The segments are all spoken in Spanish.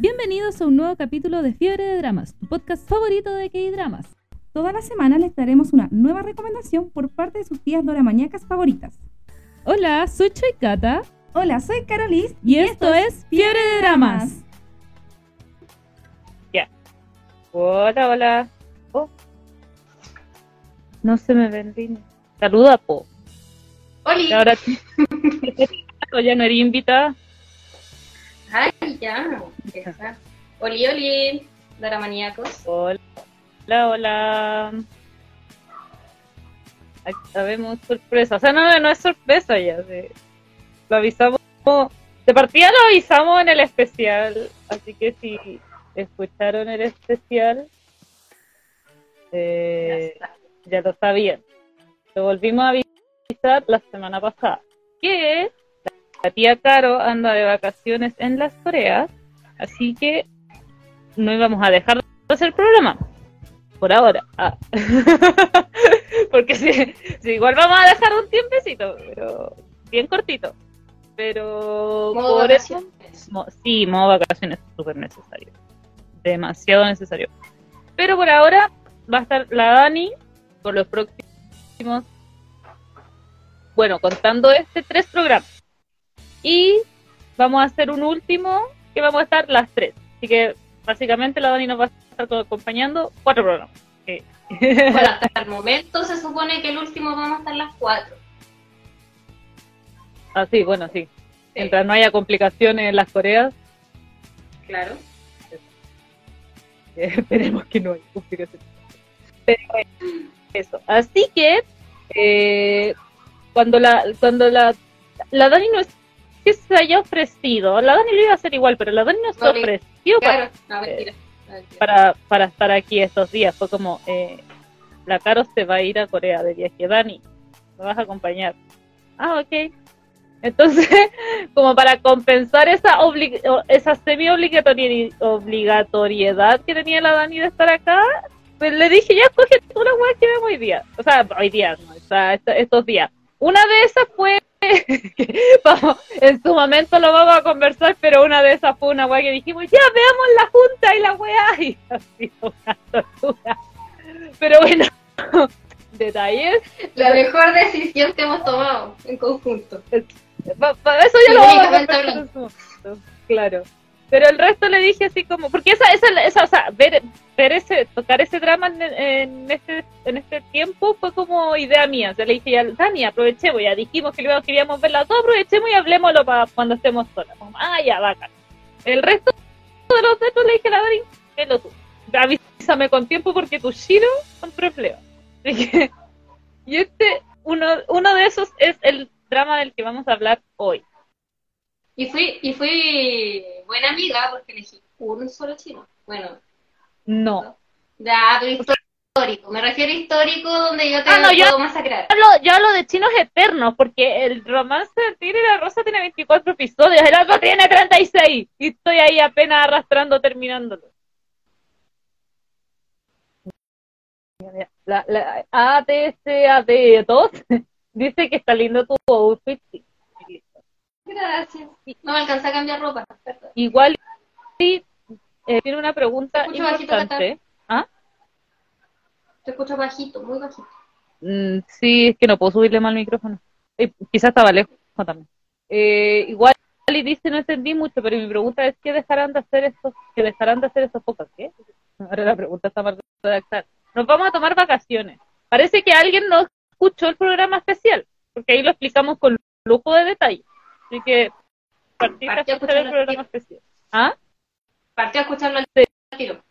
Bienvenidos a un nuevo capítulo de Fiebre de Dramas, tu podcast favorito de K-Dramas. Toda la semana les daremos una nueva recomendación por parte de sus tías doramañacas favoritas. Hola, soy Choy Kata Hola, soy Carolis y, esto, es Fiebre de Dramas. Hola, hola. Oh. No se me ven Saluda, po. Y ahora ya no eres invitada. Ya. Esa. Oli, oli. Daramaníacos. Hola, hola, hola. Aquí sabemos sorpresa. O sea, no, no es sorpresa ya. sí. Lo avisamos. De partida lo avisamos en el especial. Así que si escucharon el especial, eh, Ya está. ya lo sabían. Lo volvimos a avisar la semana pasada. Que la tía Caro anda de vacaciones en las Coreas, así que no íbamos a dejar de hacer el programa. Por ahora. Ah. Porque si, si igual vamos a dejar un tiempecito, pero bien cortito. Pero Modo por eso, vacaciones. mo- sí, modo vacaciones es súper necesario. Demasiado necesario. Pero por ahora va a estar la Dani por los próximos, bueno, contando este, tres programas. Y vamos a hacer un último que vamos a estar las tres. Así que básicamente la Dani nos va a estar acompañando cuatro programas. Bueno, hasta el momento se supone que el último vamos a estar las cuatro. Ah, sí, bueno, sí. Sí, Mientras no haya complicaciones en las Coreas, claro. Eh, esperemos que no haya complicaciones. Pero bueno, eso. Así que eh, cuando la cuando la la Dani no es que se haya ofrecido, la Dani lo iba a hacer igual, pero la Dani no se No, ofreció para, Claro, no, mentira. No, mentira. para, para estar aquí estos días. Fue como, eh, la Caro se va a ir a Corea de viaje. Dani, me vas a acompañar. Ah, ok. Entonces, como para compensar esa esa semi-obligatoriedad obligatoriedad que tenía la Dani de estar acá, pues le dije, ya escoge tú la weá que vemos hoy día. O sea, hoy día, no, o sea, est- estos días. Una de esas fue, que vamos, en su momento lo vamos a conversar, pero una de esas fue una weá que dijimos, ya veamos la junta y la weá, y ha sido una tortura. Pero bueno, detalles, La mejor decisión que hemos tomado en conjunto. Eso ya lo vamos a conversar en su momento, claro. Pero el resto le dije así como, porque esa, esa, esa o sea, ver, ver ese, tocar ese drama en, en este, en este tiempo fue como idea mía. O sea, le dije ya, Dani, aprovechemos, ya dijimos que luego queríamos verla todo, aprovechemos y hablemoslo para cuando estemos solas. Como, ah, ya, bacán. El resto de los datos le dije a la Dani, velo tú. Avísame con tiempo porque tu Shiro son que, y este, uno, uno de esos es el drama del que vamos a hablar hoy. Y fui, y fui buena amiga porque elegí un solo chino. Bueno, No. ya, pero histórico. Me refiero a histórico donde yo te Ah, no, yo- masacrar. Hablo, yo hablo de chinos eternos, porque el romance del tigre y la rosa tiene 24 episodios, el otro tiene 36, y estoy ahí apenas arrastrando, terminándolo. La, la ATCAD2 dice que está lindo tu outfit. Gracias. No me alcancé a cambiar ropa. perdón. Igual, sí, eh, tiene una pregunta bajito, importante. ¿Ah? Te escucho bajito, muy bajito. Mm, sí, es que no puedo subirle mal el micrófono. Eh, quizás estaba lejos también. Eh, igual y dice no entendí mucho, pero mi pregunta es ¿qué dejarán de hacer estos, qué dejarán de hacer estos pocas? ¿Qué? Ahora la pregunta está mal redactada. Nos vamos a tomar vacaciones. Parece que alguien no escuchó el programa especial, porque ahí lo explicamos con lujo de detalle. Así que partí a escuchar el programa especial. ¿Ah? Partió a escucharlo al tiro.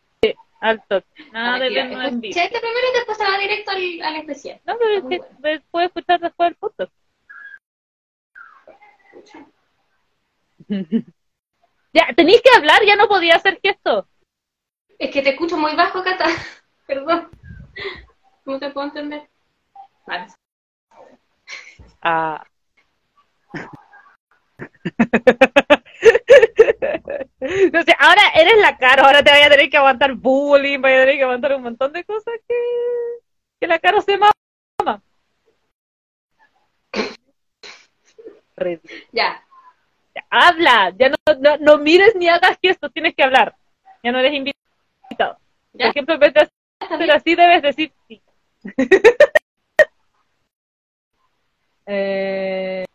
Alto. Nada Ah, de vernos en vivo. Escuché este primero y después se va directo al, al especial. No, pero es que bueno. puedes escuchar después del podcast. Ya, tenéis que hablar, ya no podía hacer gesto. Es que te escucho muy bajo, Cata. Perdón. ¿Cómo te puedo entender? Vale. Ah. No sé, ahora eres la cara, ahora te voy a tener que aguantar bullying, voy a tener que aguantar un montón de cosas que, que la cara se mama. Ya. Habla, ya no, no, no mires ni hagas gestos, tienes que hablar. Ya no eres invitado. Por ejemplo, en vez de hacer así, debes decir sí. eh,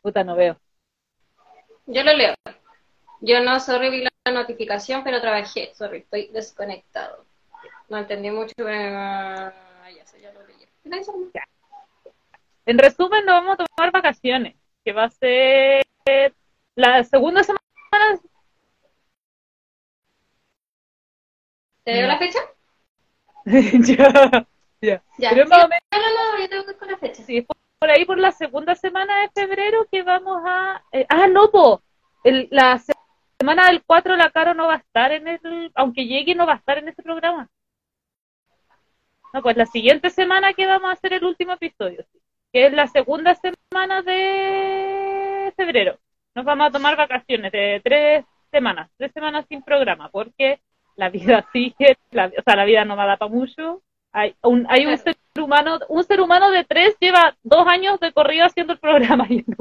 puta, no veo. Yo lo leo. Yo no, sorry, vi la notificación, pero trabajé. Sorry, estoy desconectado. No entendí mucho, pero... ah, ya sé, ya lo leí. En resumen, nos vamos a tomar vacaciones, que va a ser la segunda semana. ¿Te veo la fecha? ya, ya. Ya. Pero Sí, más o menos, No, no, no, yo tengo que ir con la fecha. sí, por ahí por la segunda semana de febrero que vamos a... eh, ah, no, po. El- la se- semana del 4 la Caro no va a estar en el... Aunque llegue, no va a estar en ese programa. No, pues la siguiente semana que vamos a hacer el último episodio, que es la segunda semana de febrero. Nos vamos a tomar vacaciones de tres semanas, tres semanas sin programa, porque la vida sigue, la, o sea, la vida no va a dar para mucho. Hay un, hay un humano, un ser humano de tres lleva dos años de corrido haciendo el programa y no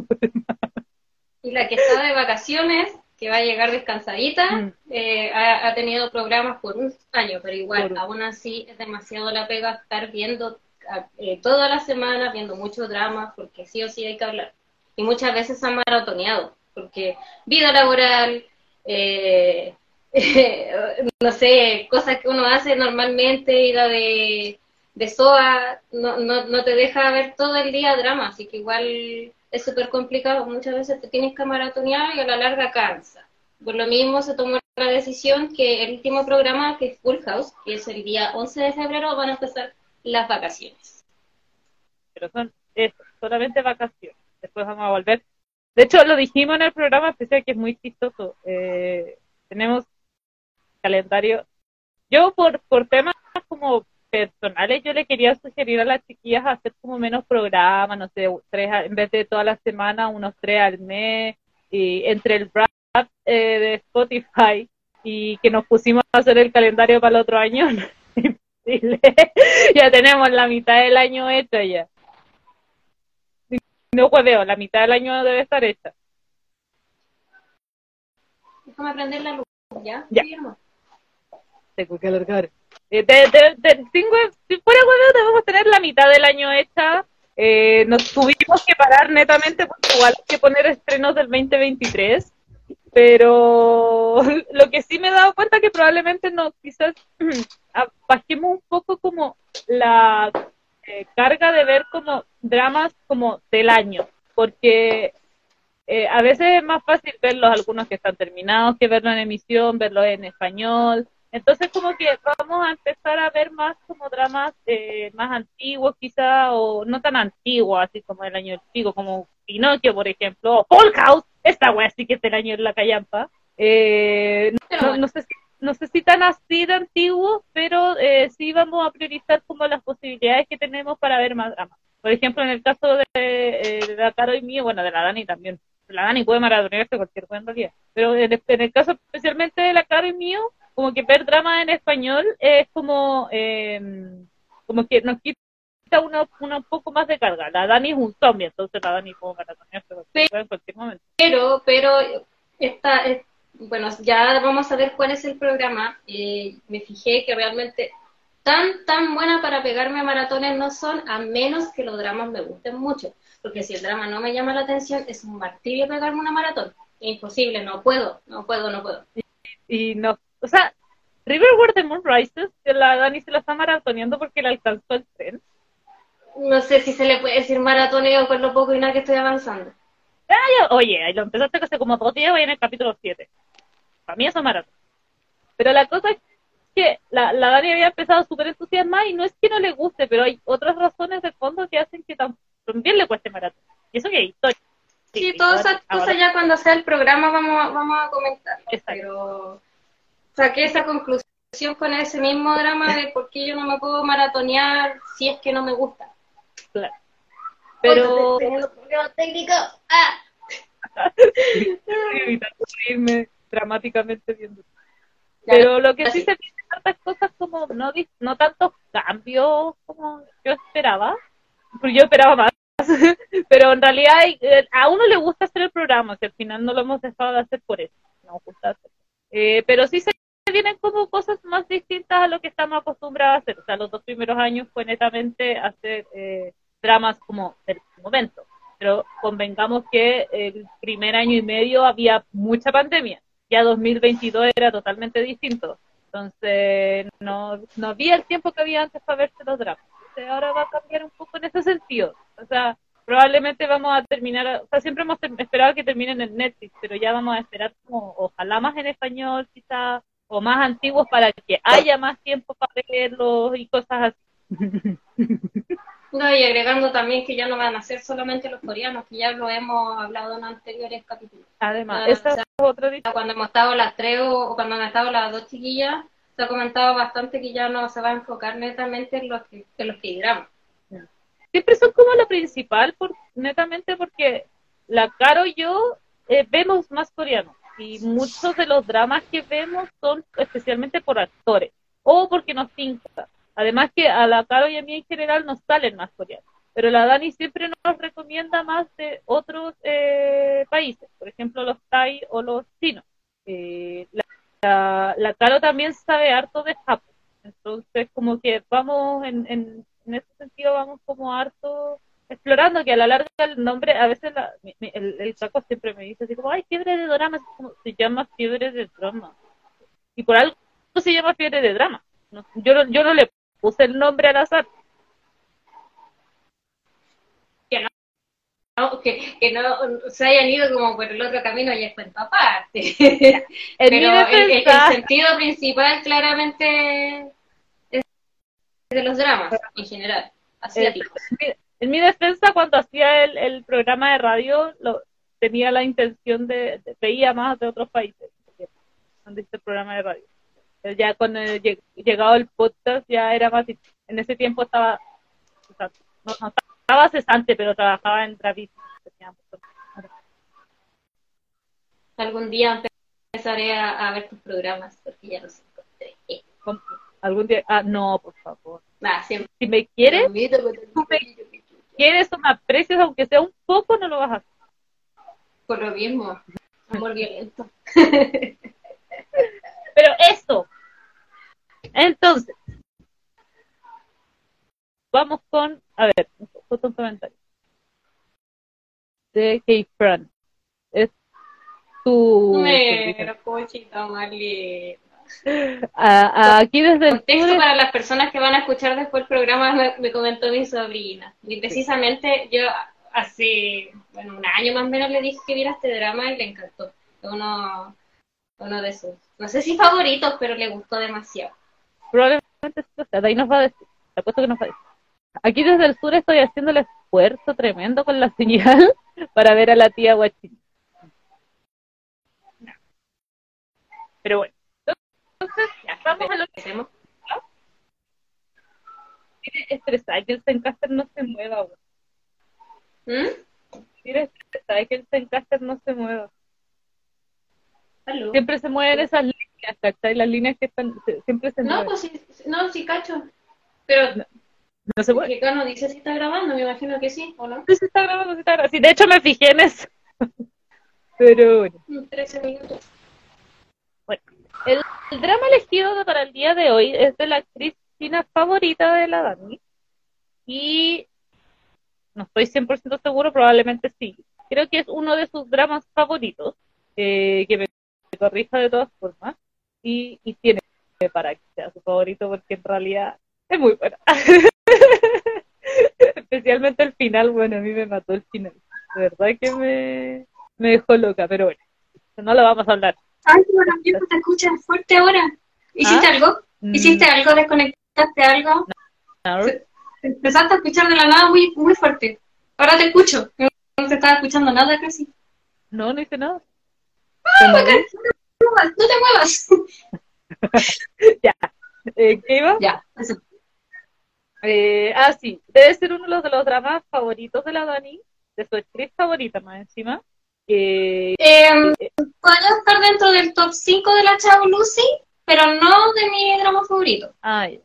la que está de vacaciones, que va a llegar descansadita, Mm. eh, ha, ha tenido programas por un año, pero igual, Por- aún así es demasiado la pega estar viendo a- eh, todas las semanas, viendo muchos dramas, porque sí o sí hay que hablar. Y muchas veces se han maratoneado, porque vida laboral, eh, no sé, cosas que uno hace normalmente, ida de, de SOA, no, no, no te deja ver todo el día drama, así que igual es súper complicado. Muchas veces te tienes que maratonear y a la larga cansa. Por lo mismo se tomó la decisión que el último programa, que es Full House, que es el día 11 de febrero, van a empezar las vacaciones. pero son eso, solamente vacaciones. Después vamos a volver. De hecho, lo dijimos en el programa especial que es muy chistoso. Eh, tenemos calendario. Yo por, por temas como personales, yo le quería sugerir a las chiquillas hacer como menos programas, no sé, tres en vez de toda la semana, unos tres al mes, y entre el rap eh, de Spotify y que nos pusimos a hacer el calendario para el otro año. Imposible. ya tenemos la mitad del año hecha ya. No hueveo, la mitad del año debe estar hecha. Déjame prender la luz, ¿ya? Ya. Tengo que alargar. Eh, te- te- si fuera hueveo, debemos tener la mitad del año hecha. Eh, nos tuvimos que parar netamente porque igual hay que poner estrenos del 2023. Pero lo que sí me he dado cuenta que probablemente no, quizás bajemos un poco como la eh, carga de ver como dramas como del año, porque eh, a veces es más fácil verlos algunos que están terminados que verlos en emisión, verlos en español. Entonces como que vamos a empezar a ver más como dramas eh, más antiguos quizá, o no tan antiguos, así como el año del pico, como Pinocchio, por ejemplo, o Full House, esta wea sí que es del año de la callampa. Eh, no, sé si, no sé si tan así de antiguos, pero eh, sí vamos a priorizar como las posibilidades que tenemos para ver más dramas. Por ejemplo, en el caso de, eh, de la Caro y mío, bueno, de la Dani también. La Dani puede maratonearse cualquier cosa en realidad. Pero en el, en el caso especialmente de la Caro y mío, como que ver drama en español es como, eh, como que nos quita una, una un poco más de carga. La Dani es un zombie, entonces la Dani puede maratonearse en cualquier momento. Pero, pero, esta, es- bueno, ya vamos a ver cuál es el programa. Eh, me fijé que realmente tan, tan buena para pegarme a maratones no son, a menos que los dramas me gusten mucho. Porque si el drama no me llama la atención, es un martirio pegarme una maratón. Imposible, no puedo, no puedo, no puedo. Y no, o sea, Riverward the Moon Rises, que la Dani se la está maratoneando porque le alcanzó el tren. No sé si se le puede decir maratoneo con lo poco y nada que estoy avanzando. Ay, oye, ahí lo empezaste hace como dos días, voy en el capítulo 7. Para mí eso es maratón. Pero la cosa es que la, la Dani había empezado súper entusiasmada y no es que no le guste, pero hay otras razones de fondo que hacen que tam- también le cueste maratón. Y eso que hay historia. Sí, todas esas cosas ya cuando sea el programa vamos a, vamos a comentar. Pero saqué esa conclusión con ese mismo drama de por qué yo no me puedo maratonear si es que no me gusta. Claro. Pero problemas técnicos. ¡Ah! evitando reírme dramáticamente viendo. Pero lo que sí así. se vienen tantas cosas como no, dis- no tantos cambios como yo esperaba. Porque yo esperaba más pero en realidad eh, a uno le gusta hacer el programa, que al final no lo hemos dejado de hacer por eso, nos gusta hacer. Eh, pero sí se vienen como cosas más distintas a lo que estamos acostumbrados a hacer. O sea, los dos primeros años fue netamente hacer eh, dramas como del momento. Pero convengamos que el primer año y medio había mucha pandemia. Ya 2022 era totalmente distinto. Entonces, no, no había el tiempo que había antes para verse los dramas. Entonces, ahora va a cambiar un poco en ese sentido. O sea, probablemente vamos a terminar, o sea, siempre hemos esperado que terminen en Netflix, pero ya vamos a esperar como, ojalá más en español, quizá, o más antiguos para que haya más tiempo para verlos y cosas así. No, y agregando también que ya no van a ser solamente los coreanos, que ya lo hemos hablado en anteriores capítulos. Además, Ah, esa o sea, es otra dis- Cuando hemos estado las tres o, o cuando han estado las dos chiquillas, se ha comentado bastante que ya no se va a enfocar netamente en los que, en los que dramas. Siempre son como lo principal, por, netamente porque la Caro y yo eh, vemos más coreano y muchos de los dramas que vemos son especialmente por actores o porque nos pinta. Además que a la Caro y a mí en general nos salen más coreanos, pero la Dani siempre nos recomienda más de otros eh, países, por ejemplo los Thai o los chinos. Eh, la, la, la Caro también sabe harto de Japón, entonces como que vamos en, en, en ese sentido vamos como harto explorando que a la larga el nombre, a veces la- mi- mi- el, el saco siempre me dice así como, ay, fiebre de drama, como, se llama fiebre de drama. Y por algo se llama fiebre de drama. No- yo, no, yo no le puse el nombre al azar. No, que, que no se hayan ido como por el otro camino y es cuento aparte. Pero el, sentido principal claramente de los dramas en general, asiáticos. en mi defensa, cuando hacía el, el programa de radio, lo, tenía la intención de, de- veía más de otros países cuando hice el programa de radio. Pero ya el lleg- llegado el podcast ya era más. En ese tiempo estaba, o sea, no, no estaba cesante, pero trabajaba en Travis. Algún día empezaré a, a ver tus programas porque ya los encontré. Algún día, ah, no, por favor. siempre. Si me quieres, pero- quieres o me aprecias, aunque sea un poco, no lo vas a hacer. Por lo mismo, amor violento. Pero eso. Entonces, vamos con, a ver, justo un comentario. De K-Fran. Es tu... Negro, cochita, Marlene. A- a- aquí desde el sur- para las personas que van a escuchar después el programa, me, me comentó mi sobrina. Y precisamente yo hace, bueno, un año más o menos le dije que viera este drama y le encantó. Uno, uno de sus, no sé si favoritos, pero le gustó demasiado. probablemente sí, o sea, de ahí nos va a decir. Apuesto que nos va a decir. Aquí desde el sur estoy haciendo el esfuerzo tremendo con la señal para ver a la tía Guachín. Pero bueno. Entonces, ya estamos a lo que Hacemos. tiene estresada que el Zencaster no se mueva. ¿Mm? Tiene estresada que el Zencaster no se mueva. ¿Aló? Siempre se mueven esas líneas, ¿cachai? Las líneas que están, se- siempre se No, mueven. pues sí, no, sí cacho. Pero No se mueven. que acá no dice si está grabando, me imagino que sí, ¿o no? Sí, sí está grabando, sí está grabando. Sí, de hecho me fijé en eso. Pero bueno. Mm, 13 minutos. El, drama elegido para el día de hoy es de la actriz china favorita de la Dani. Y no estoy 100% seguro, probablemente sí. Creo que es uno de sus dramas favoritos, eh, que me corrija de todas formas. Y, y tiene para que sea su favorito, porque en realidad es muy buena. Especialmente el final, bueno, a mí me mató el final. De verdad que me, me dejó loca, pero bueno, no lo vamos a hablar. Ay, qué maravilloso, te escuchas fuerte ahora. ¿Hiciste ¿Ah? algo? Mm, ¿Hiciste algo? ¿Desconectaste algo? no, Empezaste a escuchar de la nada muy, muy fuerte. Ahora te escucho. No te estaba escuchando nada casi. no, no hice nada. ¡Ah, bacán! No te muevas. ya. Eh, ¿Qué iba? Ya, eso. Eh, ah, sí. Debe ser uno de los dramas favoritos de la Dani, de su actriz favorita más encima. Eh, Eh, Puedo estar dentro del top 5 de la Chavo Lucy, pero no de mi drama favorito. ay,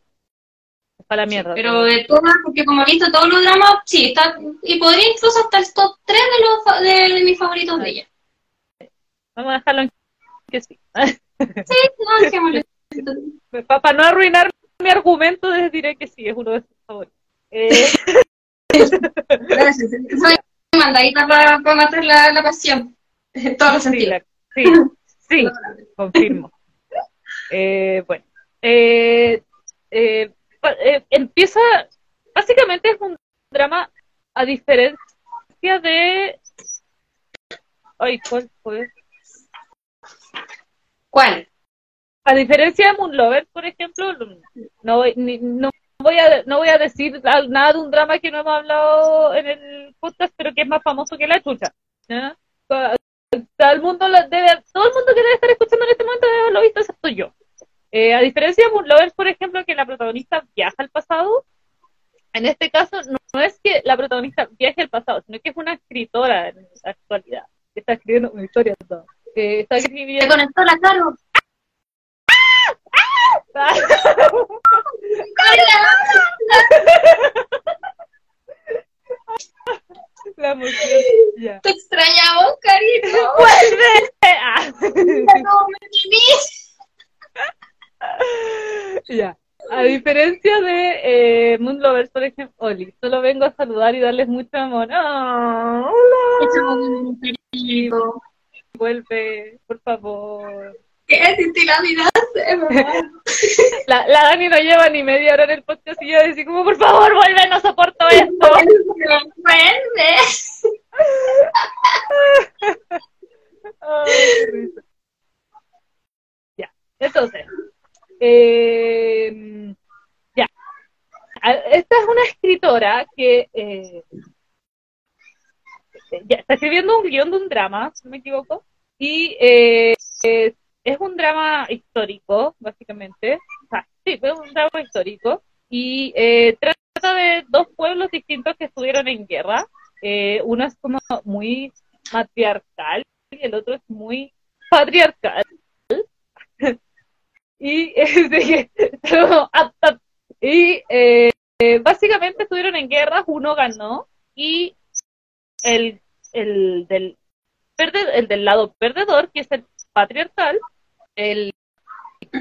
para la mierda. Pero de todas, porque como he visto todos los dramas, sí, está, y podría incluso hasta el top 3 de, los, fa- de, de mis favoritos de ella. Vamos a dejarlo en que sí. Sí, no, dejémoslo. Para no arruinar mi argumento, les diré que sí, es uno de sus favoritos. Eh, Gracias. Soy mandadita para, para matar la, la pasión. En todos los sí, sentidos. sí, sí, confirmo. Eh, bueno, eh, eh, empieza, básicamente es un drama a diferencia de... Ay, ¿cuál fue? ¿Cuál? A diferencia de Moon Lover, por ejemplo, no ni- no voy a no voy a decir nada de un drama que no hemos hablado en el podcast, pero que es más famoso que la chucha. Todo el mundo lo debe, todo el mundo que debe estar escuchando en este momento debe haberlo visto, excepto yo. Eh, a diferencia de Moon Lovers, por ejemplo, que la protagonista viaja al pasado, en este caso no, no es que la protagonista viaje al pasado, sino que es una escritora en la actualidad, que está escribiendo una historia. todo. Eh, está Se escribiendo conectó la Caro. La. Ya. Te extrañamos, carito. ¡Vuelve! No, me tenís. Ya. A diferencia de eh, Moon Lovers, por ejemplo, Oli, solo vengo a saludar y darles mucho amor. ¡Ah! ¡Hola! Vuelve, por favor. ¿Qué es ti la vida? La, la Dani no lleva ni media hora en el podcast y yo decía como, por favor, vuelve, no soporto esto. Vuelve. Ya, entonces, eh, ya. A- Esta es una escritora que eh, ya, está escribiendo un guion de un drama, si no me equivoco, y eh, eh, es un drama histórico, básicamente. Sí, es un drama histórico, y eh, trata de dos pueblos distintos que estuvieron en guerra. Eh, uno es como muy matriarcal y el otro es muy patriarcal. y eh, y eh, eh, básicamente estuvieron en guerra, uno ganó y el, el del el del lado perdedor, que es el patriarcal, el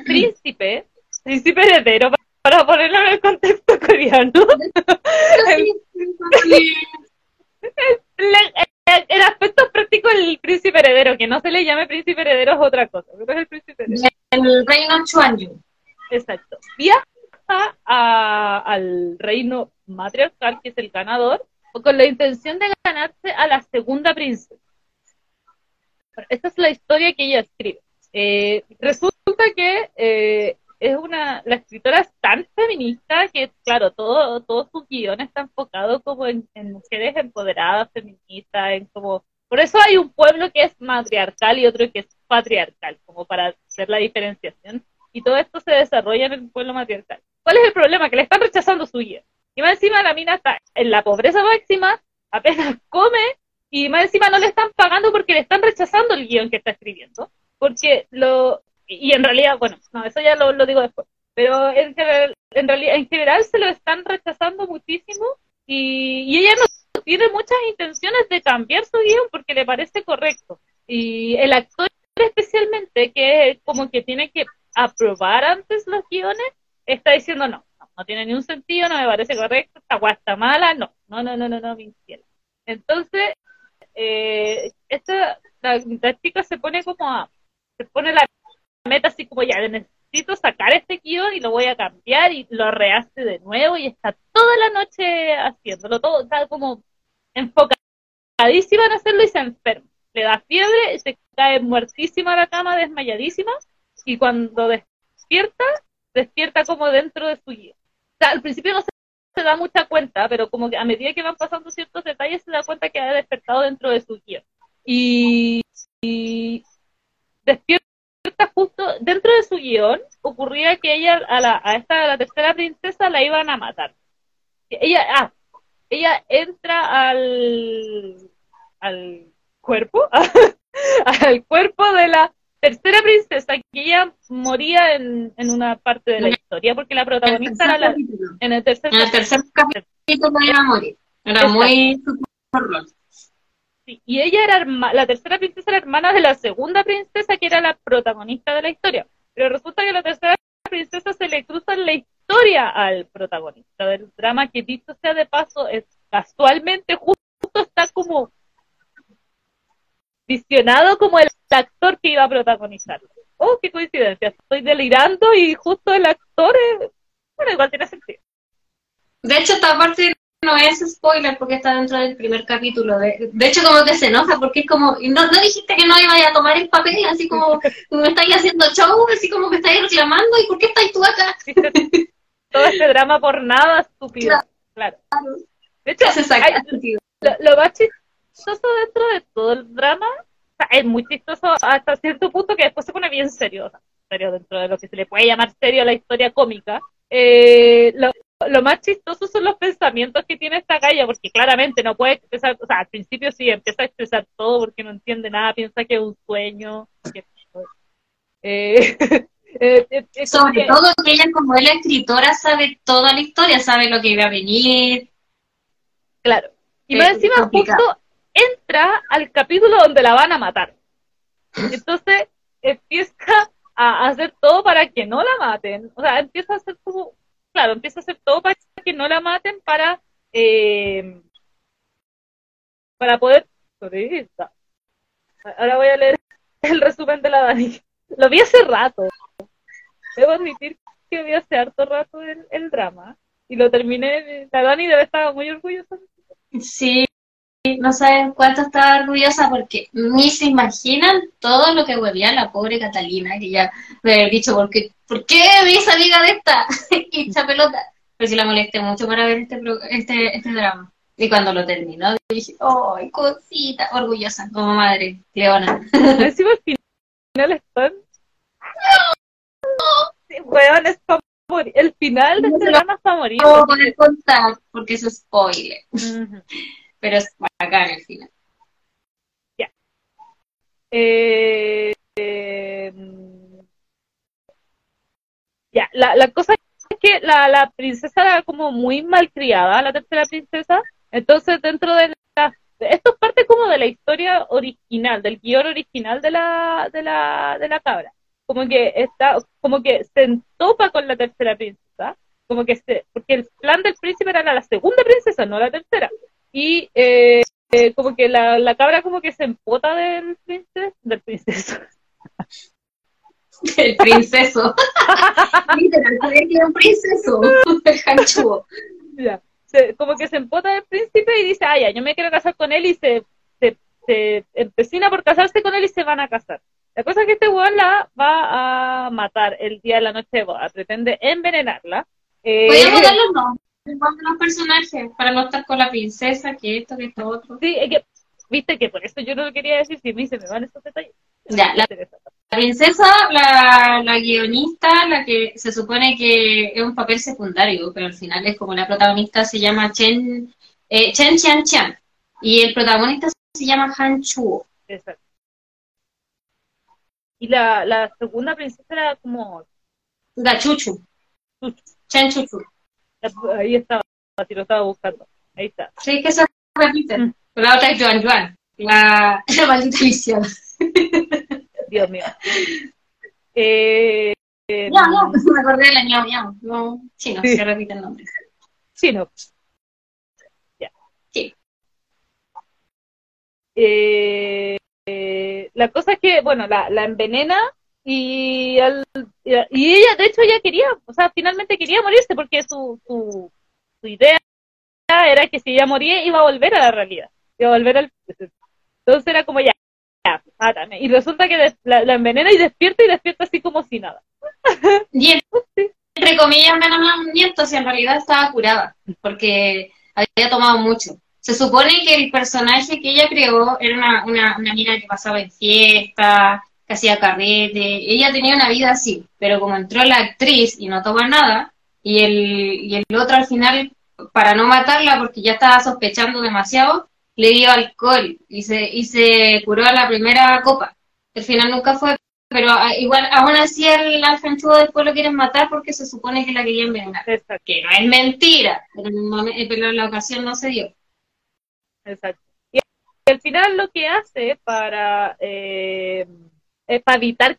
príncipe, príncipe heredero, para ponerlo en el contexto coreano, le- en, en aspectos prácticos el príncipe heredero, que no se le llame príncipe heredero es otra cosa, es el príncipe heredero. El reino Chuanyu. Exacto. Viaja a- al reino matriarcal, que es el ganador, con la intención de ganarse a la segunda princesa. Esta es la historia que ella escribe. Eh, resulta que eh, es una, la escritora es tan feminista que, claro, todo, todo su guion está enfocado como en, mujeres empoderadas, feministas, en como, por eso hay un pueblo que es matriarcal y otro que es patriarcal, como para hacer la diferenciación. Y todo esto se desarrolla en el pueblo matriarcal. ¿Cuál es el problema? Que le están rechazando su guía. Y más encima la mina está en la pobreza máxima, apenas come, y más encima no le están pagando porque le están rechazando el guion que está escribiendo. Porque lo, y en realidad, bueno, no, eso ya lo, lo digo después. Pero en general, en realidad, en general se lo están rechazando muchísimo y, y ella no tiene muchas intenciones de cambiar su guion porque le parece correcto. Y el actor especialmente, que como que tiene que aprobar antes los guiones, está diciendo no, no, no tiene ni un sentido, no me parece correcto, esta guay está mala, no, no, no, no, no, no, me infiel. Entonces, eh, esta, la chica se pone como a, se pone la meta así como ya, necesito sacar este guion y lo voy a cambiar y lo rehace de nuevo y está toda la noche haciéndolo, todo, está como enfocadísima en hacerlo y se enferma. Le da fiebre, se cae muertísima a la cama, desmayadísima, y cuando despierta, despierta como dentro de su guion. O sea, al principio no se se da mucha cuenta, pero como que a medida que van pasando ciertos detalles se da cuenta que ha despertado dentro de su guion. Y, y despierta justo dentro de su guion, ocurría que ella a, la, a esta a la tercera princesa la iban a matar. Ella, ah, ella entra al, al cuerpo, al cuerpo de la tercera princesa, que ella moría en, en una parte de la historia, porque la protagonista era la, en el tercer En el tercer capítulo iba a morir. Era muy su. Sí, y ella era la tercera princesa era hermana de la segunda princesa que era la protagonista de la historia. Pero resulta que la tercera princesa se le cruza en la historia al protagonista del drama, que dicho sea de paso, es casualmente justo está como visionado como el actor que iba a protagonizarlo. Oh, qué coincidencia, estoy delirando y justo el actor es... Bueno, igual tiene sentido. De hecho, esta parte no es spoiler porque está dentro del primer capítulo. De, de hecho, como que se enoja porque es como, no, no dijiste que no iba a tomar el papel, así como me estáis haciendo show, así como que estáis reclamando, ¿y por qué estáis tú acá? Todo este drama por nada, estúpido. Claro. De hecho, Se saca hay- lo, lo más chistoso dentro de todo el drama, o sea, es muy chistoso hasta cierto punto que después se pone bien serio, o sea, serio dentro de lo que se le puede llamar serio a la historia cómica. Eh, lo, lo más chistoso son los pensamientos que tiene esta calle, porque claramente no puede expresar, o sea, al principio sí empieza a expresar todo porque no entiende nada, piensa que es un sueño. que- eh, eh, eh, como Sobre que- todo que ella, como es la escritora, sabe toda la historia, sabe lo que iba a venir. Claro. Y más encima complicado. justo entra al capítulo donde la van a matar. Entonces empieza a hacer todo para que no la maten. O sea, empieza a hacer como, claro, empieza a hacer todo para que no la maten para, eh, para poder sobrevivir. Ahora voy a leer el resumen de la Dani. Lo vi hace rato. Debo admitir que vi hace harto rato el, el drama. Y lo terminé. La Dani debe estar muy orgullosa. Sí, no saben cuánto estaba orgullosa porque ni se imaginan todo lo que huevía la pobre Catalina, que ya me había dicho, ¿por qué, ¿por qué amiga de esta hincha pelota? Pero sí la molesté mucho para ver este, este, este drama. Y cuando lo terminó, dije, ¡ay, cosita! Orgullosa, como madre, Leona. Encima al final están. Sí, weón, es morir. El final de este drama es para morir. No voy a contar porque es spoiler. Pero es bacán el final. Eh, eh, ya, la, la cosa es que la, la princesa era como muy malcriada, la tercera princesa. Entonces, dentro de la. Esto es parte como de la historia original, del guion original de la, de la, de la cabra. Como que está, como que se entopa con la tercera princesa, como que se, porque el plan del príncipe era la segunda princesa, no la tercera. Y eh, eh, como que la, la cabra como que se empota del princes, del princeso. El princeso. Literal, creía que era un princeso. El hanchudo. Ya. Se- como que se empota del príncipe y dice, ah, ya, yo me quiero casar con él y se, se, se empecina por casarse con él y se van a casar. La cosa es que este weón la va a matar el día de la noche de boda, pretende envenenarla. Eh, Podríamos dar los nombres de los personajes para no estar con la princesa, que esto, que esto, otro. sí, es que, viste que por eso yo no lo quería decir, si a mí se me van estos detalles. Ya, la, princesa, la, la guionista, la que se supone que es un papel secundario, pero al final es como la protagonista se llama Chen, eh, Chen y el protagonista se llama Han Chuo. Exacto. Y la, la segunda princesa era como Gachuchu. Chen Chuchu. Ahí estaba, si lo estaba buscando. Ahí está. Sí, que se repiten. Mm. Pero la otra es Joan Joan, la, la maldita lisiada. Dios mío. Eh, eh, No, no, me acordé de la ñao ñao. No, sí, no, Sí. se repite el nombre. sí, no. Ya. Sí. Eh, eh, la cosa es que, bueno, la, la envenena y, al- y ella, de hecho, ya quería, o sea, finalmente quería morirse porque su, su, idea era que si ella moría iba a volver a la realidad, iba a volver al Entonces era como ya, ya, mátame. Y resulta que la, envenena y despierta y despierta así como si nada. Y en- entre comillas, envenenamiento, si en realidad estaba curada, porque había tomado mucho. Se supone que el personaje que ella creó era una, una, una mina que pasaba en fiesta, que hacía carrete. Ella tenía una vida así, pero como entró la actriz y no toma nada, y el, y el otro al final, para no matarla, porque ya estaba sospechando demasiado, le dio alcohol y se, y se curó a la primera copa. Al final nunca fue pero ah, igual, aún así el alfanchudo después lo quieren matar porque se supone que la querían vengar. Exacto. Que no es mentira, pero eh, pero la ocasión no se dio. Exacto. Y al final lo que hace para, eh, es para evitar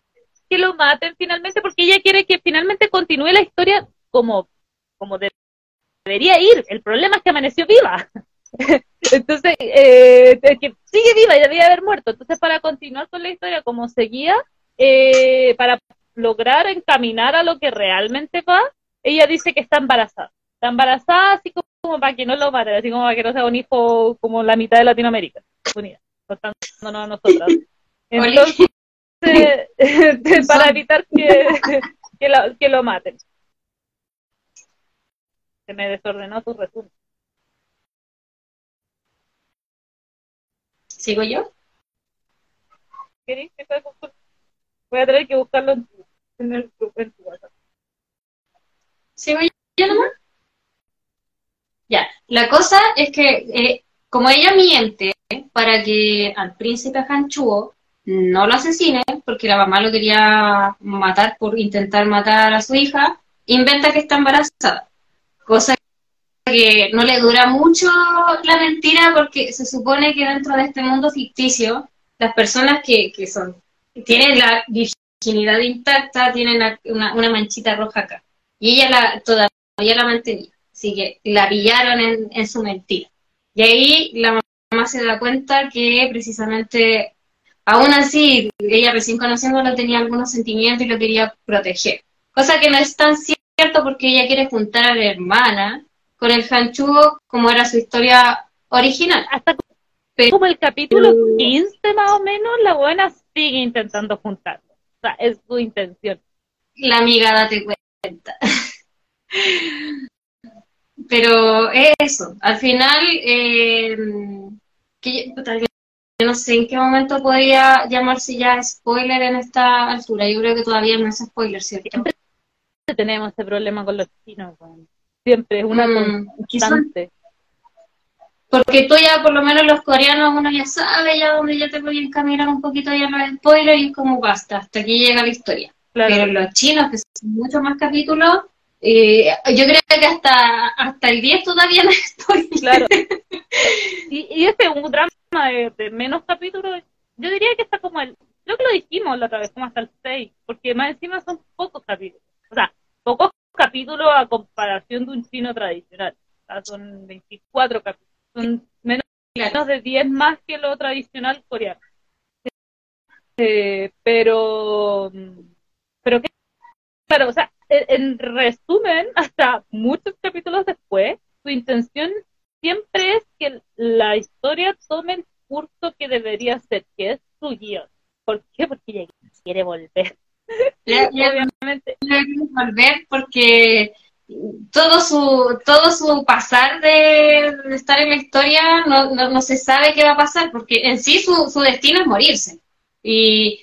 que lo maten finalmente, porque ella quiere que finalmente continúe la historia como, como de- debería ir. El problema es que amaneció viva. Entonces, eh, que sigue viva y debía haber muerto. Entonces, para continuar con la historia como seguía, eh, para lograr encaminar a lo que realmente va, ella dice que está embarazada. Está embarazada así como, como para que no lo maten, así como para que no sea un hijo como la mitad de Latinoamérica, unida, contándonos a nosotras. Entonces, para evitar que, que, lo, que lo maten. Se me desordenó tu resumen. ¿Sigo yo? ¿Querés que te? Voy a tener que buscarlo en tu, en el, en tu WhatsApp. ¿Sigo yo nomás? Ya, la cosa es que eh, como ella miente para que al príncipe Hanchuo no lo asesine, porque la mamá lo quería matar por intentar matar a su hija, inventa que está embarazada. Cosa que no le dura mucho la mentira porque se supone que dentro de este mundo ficticio, las personas que, que son, tienen la virginidad intacta, tienen una, una manchita roja acá. Y ella la, todavía la mantenía. Así que la pillaron en, en su mentira. Y ahí la mamá se da cuenta que precisamente, aún así, ella recién conociéndolo tenía algunos sentimientos y lo quería proteger. Cosa que no es tan cierto porque ella quiere juntar a la hermana con el Hanchugo como era su historia original. Hasta Pero- como el capítulo pero- 15 más o menos, la buena sigue intentando juntarlo. O sea, es su intención. La amiga, date cuenta. Pero eso, al final, eh, que yo, yo no sé en qué momento podría llamarse ya spoiler en esta altura. Yo creo que todavía no es spoiler, ¿cierto? Siempre tenemos ese problema con los chinos. weón. Siempre es una Mm, constante. Porque tú ya, por lo menos los coreanos, uno ya sabe ya dónde ya te voy a encaminar un poquito ya los spoilers y es como basta, hasta aquí llega la historia. Claro. Pero los chinos, que son muchos más capítulos, eh, yo creo que hasta, hasta el 10 todavía no es spoiler. Claro. Y, y este es un drama de, de menos capítulos. Yo diría que está como el. Creo que lo dijimos la otra vez, como hasta el 6, porque más encima son pocos capítulos. O sea, pocos capítulos a comparación de un chino tradicional. O sea, son 24 capítulos. Son menos, menos de 10 más que lo tradicional coreano. Eh, pero. Pero que. Claro, o sea, en, en resumen, hasta muchos capítulos después, su intención siempre es que la historia tome el curso que debería ser, que es su guion. ¿Por qué? Porque ella quiere volver. Ya Obviamente, debemos volver porque todo su todo su pasar de, de estar en la historia no, no, no se sabe qué va a pasar porque en sí su, su destino es morirse y,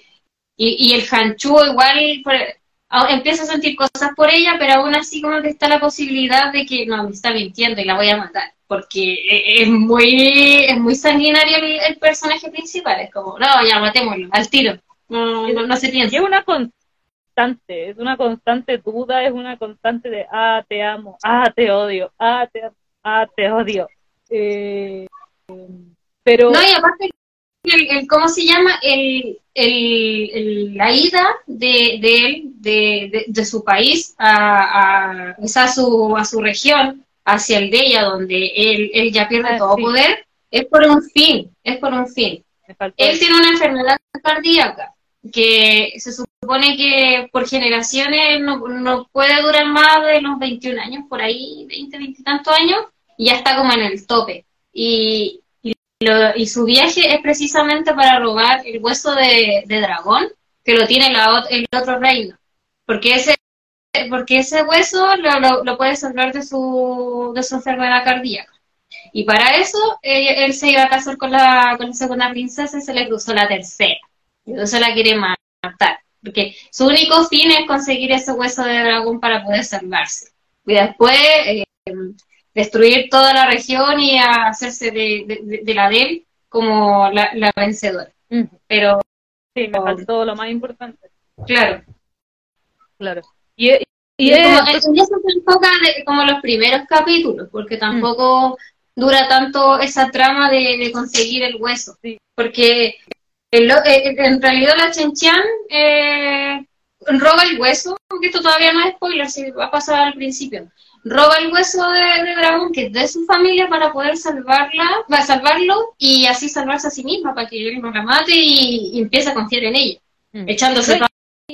y, y el Hanchuo igual por- a- sentir cosas por ella pero aún así como que está la posibilidad de que no me está mintiendo y la voy a matar porque e- es muy es muy sanguinario el, el personaje principal es como no ya matémoslo al tiro no, no, no se y piensa es una constante, es una constante duda, es una constante de, ah, te amo, ah, te odio, ah, te, ah, te odio. Eh, pero, No, y aparte, el, el- ¿cómo se llama? El, el, el- la ida de, de él, de, de, de su país a, a, sea, a, su, a su región, hacia el de ella, donde él, él ya pierde Ah, todo sí. poder, es por un fin, es por un fin. Él tiene una enfermedad cardíaca que se supone que por generaciones no, no puede durar más de los 21 años, por ahí, 20, 20 y tantos años, y ya está como en el tope. Y, lo- y su viaje es precisamente para robar el hueso de, dragón que lo tiene la el otro reino. Porque ese, porque ese hueso lo, lo, puede salvar de su, de su enfermedad cardíaca. Y para eso eh, él se iba a casar con la, con la segunda princesa y se le cruzó la tercera. Entonces la quiere matar. Porque su único fin es conseguir ese hueso de dragón para poder salvarse. Y después eh, destruir toda la región y hacerse de, de, la de él como la, la vencedora. Pero Sí, me faltó lo más importante. Claro. Claro. Y, y, Y es- como, en eso se enfoca de- como los primeros capítulos, porque tampoco dura tanto esa trama de, de conseguir el hueso. Sí. Porque el lo- eh, en realidad la Chen-Chan eh, roba el hueso, aunque esto todavía no es spoiler, si va a pasar al principio. Roba el hueso de, de dragón, que es de su familia, para poder salvarla, va a salvarlo y así salvarse a sí misma, para que él no la mate y, y empiece a confiar en ella, Mm. echándose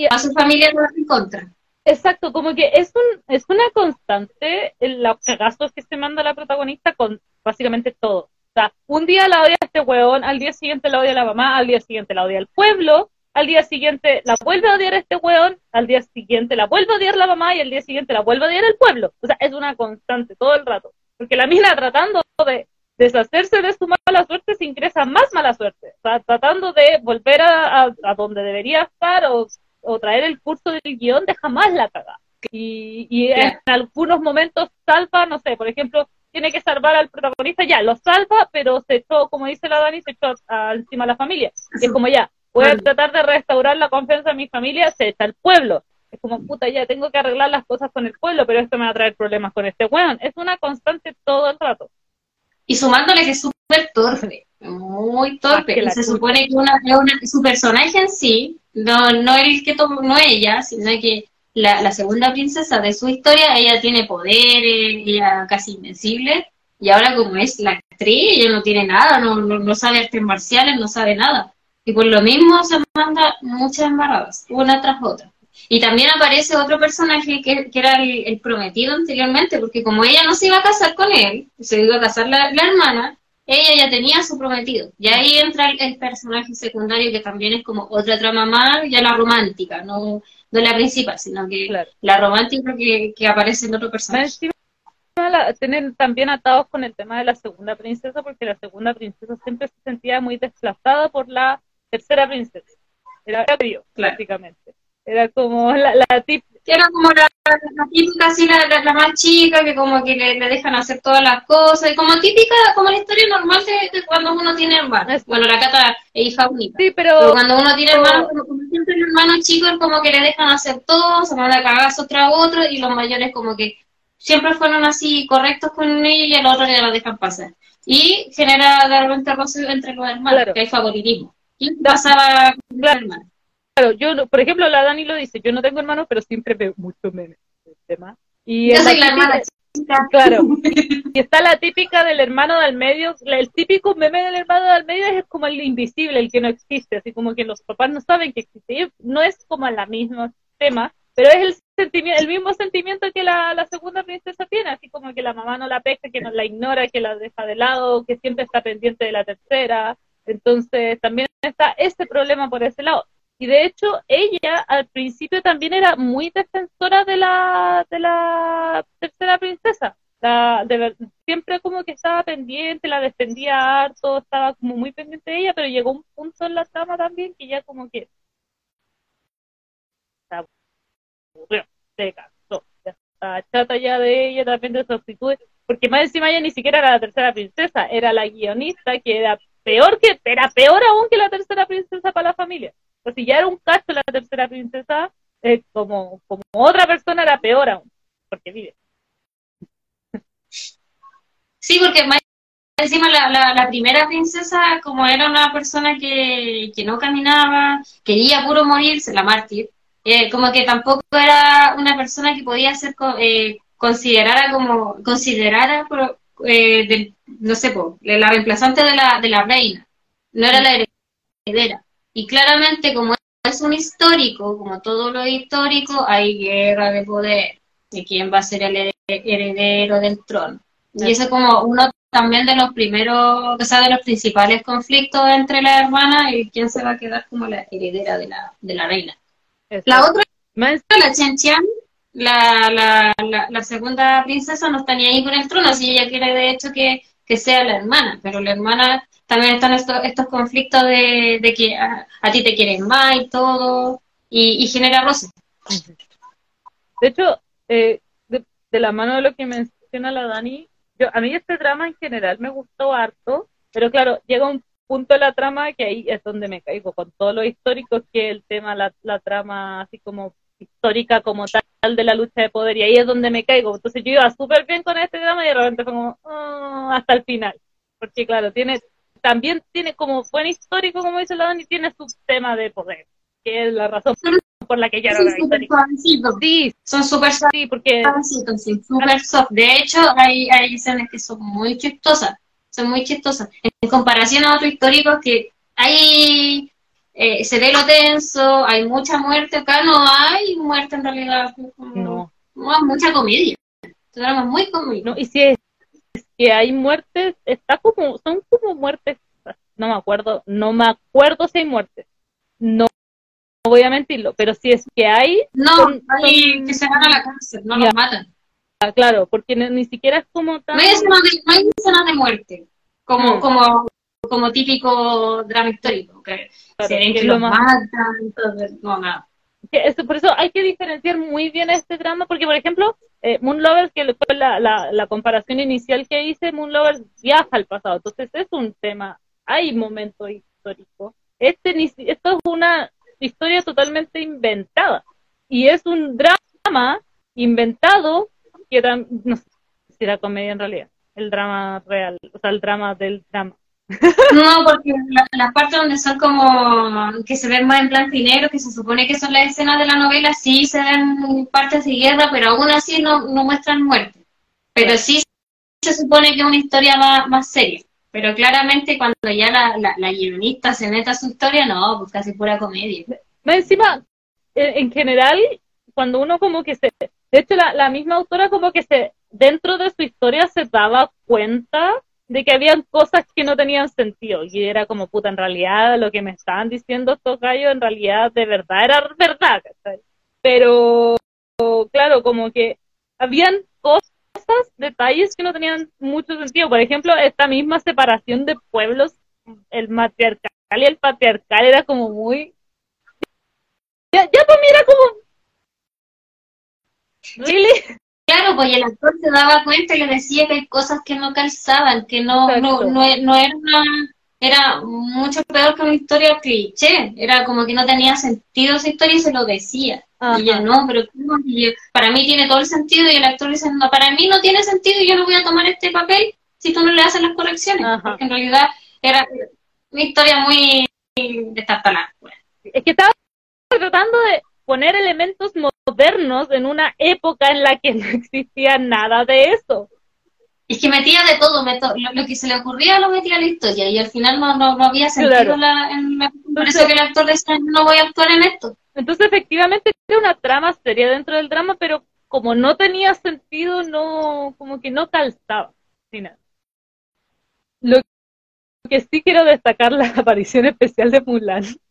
a su familia en contra. Exacto, como que es un es una constante en los cagazos que se manda la protagonista con básicamente todo. O sea, un día la odia este hueón, al día siguiente la odia la mamá, al día siguiente la odia el pueblo, al día siguiente la vuelve a odiar este hueón, al día siguiente la vuelve a odiar la mamá y al día siguiente la vuelve a odiar el pueblo. O sea, es una constante todo el rato. Porque la mina tratando de deshacerse de su mala suerte se ingresa más mala suerte. O sea, tratando de volver a, a- a donde debería estar o, o traer el curso del guion, de jamás la caga. Y, y en algunos momentos salva, no sé, por ejemplo, tiene que salvar al protagonista, ya, lo salva, pero se echó, como dice la Dani, se echó a- encima a la familia. Y es como ya, voy a tratar de restaurar la confianza de mi familia, se echa al pueblo. Es como, puta, ya tengo que arreglar las cosas con el pueblo, pero esto me va a traer problemas con este weón. Es una constante todo el rato. Y sumándole que es súper torpe, muy torpe. que se supone que una, su personaje en sí, no, no el que tomó, no ella, sino que la, la segunda princesa de su historia, ella tiene poderes, ella casi invencible, y ahora como es la actriz, ella no tiene nada, no, no, no sabe artes marciales, no sabe nada. Y por lo mismo se manda muchas embarradas, una tras otra. Y también aparece otro personaje que, que era el, el prometido anteriormente, porque como ella no se iba a casar con él, se iba a casar la, la hermana, ella ya tenía su prometido. Y ahí entra el, el personaje secundario que también es como otra trama más, ya la romántica, no, no la principal, sino que Claro. la romántica que, que aparece en otro personaje. la- tienen también atados con el tema de la segunda princesa, porque la segunda princesa siempre se sentía muy desplazada por la tercera princesa. Era obvio, Claro. prácticamente. Era como la, la tip, era como la, la típica, así, la, la, la más chica, que como que le, le dejan hacer todas las cosas, y como típica, como la historia normal de, de cuando uno tiene hermanos. Bueno, la Cata es hija única. sí, Pero pero cuando uno tiene hermanos, como, como siempre el hermano chico es como que le dejan hacer todo, se manda a cagazo tras otro, y los mayores como que siempre fueron así correctos con ella y a los otros ya la dejan pasar. Y genera de repente roce entre los hermanos, Claro. que hay favoritismo. ¿Qué pasaba con los hermanos? claro, yo, por ejemplo, la Dani lo dice, yo no tengo hermanos, pero siempre veo mucho memes del tema. Y Yo soy la hermana chica. Claro. Y está la típica del hermano del medio, el típico meme del hermano del medio es como el invisible, el que no existe, así como que los papás no saben que existe. No es como la misma tema, pero es el sentimiento, el mismo sentimiento que la, la segunda princesa tiene, así como que la mamá no la pesca, que no la ignora, que la deja de lado, que siempre está pendiente de la tercera. Entonces también está ese problema por ese lado. Y de hecho, ella al principio también era muy defensora de la, de la tercera princesa. La, siempre como que estaba pendiente, la defendía harto, estaba como muy pendiente de ella, pero llegó un punto en la trama también que ya como que se aburrió, se cansó, ya estaba chata ya de ella, también de su actitud, porque más encima ella ni siquiera era la tercera princesa, era la guionista que era peor que, era peor aún que la tercera princesa para la familia. O si ya era un cacho la tercera princesa, eh, como, como otra persona era peor aún, porque vive. Sí, porque encima la, la, primera princesa, como era una persona que, que no caminaba, quería puro morirse, la mártir, eh, como que tampoco era una persona que podía ser eh, considerada como, considerada, eh, del- no sé, po, la reemplazante de la, de la reina, no era la heredera. Y claramente, como es un histórico, como todo lo histórico, hay guerra de poder, de quién va a ser el hered- heredero del trono. Y eso es como uno también de los primeros, o sea, de los principales conflictos entre las hermanas y quién se va a quedar como la heredera de la, de la reina. La otra, la Chen Qian, la, la, la, la segunda princesa no está ni ahí con el trono, si ella quiere de hecho que, que sea la hermana, pero la hermana también están estos, estos conflictos de, de que a, ti te quieren más y todo, y, genera roce. De hecho, eh, de, la mano de lo que menciona la Dani, yo, a mí este drama en general me gustó harto, pero claro, llega un punto de la trama que ahí es donde me caigo con todos los históricos que el tema, la, la trama así como histórica como tal de la lucha de poder y ahí es donde me caigo. Entonces yo iba súper bien con este drama y de repente fue como "Ah", hasta el final. Porque claro, tiene también tiene como buen histórico, como dice la Dani, tiene su tema de poder, que es la razón por la que ya Son no. Sí, Son súper sí, porque sí, súper soft. De hecho, hay, hay escenas que son muy chistosas. Son muy chistosas. En comparación a otros históricos que hay eh, se ve lo tenso, hay mucha muerte, acá no hay muerte en realidad, no, no hay mucha comedia, este drama es muy comedia. no, y si es que hay muertes, está como, son como muertes, no me acuerdo, no me acuerdo si hay muertes, no, no voy a mentirlo, pero si es que hay, No, son- hay son- que se van a la cárcel, no Ya. los matan. ah, claro, porque ni, ni siquiera es como tan... No hay escenas de, no hay escenas de muerte, como, Mm. como, como típico drama histórico, que claro, se ven que que lo los más- matan, entonces, no, nada. eso- por eso hay que diferenciar muy bien este drama, porque por ejemplo, eh, Moon Lovers, que fue la, la, la comparación inicial que hice, Moon Lovers viaja al pasado, entonces es un tema, hay momentos históricos. Este esto es una historia totalmente inventada y es un drama inventado que era, no sé si era comedia en realidad, el drama real, o sea, el drama del drama. No, porque la- las partes donde son como que se ven más en blanco y negro, que se supone que son las escenas de la novela, sí se ven partes de guerra, pero aún así no, no muestran muerte. Pero sí se supone que es una historia más, más seria. Pero claramente cuando ya la, la, la guionista se mete a su historia, no, pues casi pura comedia. En, en general, cuando uno como que se, de hecho la, la misma autora como que se, dentro de su historia se daba cuenta de que habían cosas que no tenían sentido y era como puta, en realidad lo que me estaban diciendo estos gallos en realidad de verdad era verdad. Pero, claro, como que habían cosas, detalles que no tenían mucho sentido. Por ejemplo, esta misma separación de pueblos, el matriarcal y el patriarcal era como muy ya, ya para mí era como. ¿Really? Claro, pues el actor se daba cuenta y le decía que hay cosas que no calzaban, que no, no, no, no era una, era mucho peor que una historia cliché, era como que no tenía sentido esa historia y se lo decía. Y yo no, pero para mí tiene todo el sentido y el actor dice, no, para mí no tiene sentido y yo no voy a tomar este papel si tú no le haces las correcciones, Ajá. porque en realidad era una historia muy destartalada. Es que estaba tratando de poner elementos modernos en una época en la que no existía nada de eso. Es que metía de todo, meto- lo, lo que se le ocurría lo metía a la historia y al final no, no, no había sentido Claro. la, en por eso que el actor decía, no voy a actuar en esto. Entonces, efectivamente, era una trama seria dentro del drama, pero como no tenía sentido, no, como que no calzaba. al final. Lo que sí quiero destacar la aparición especial de Mulan.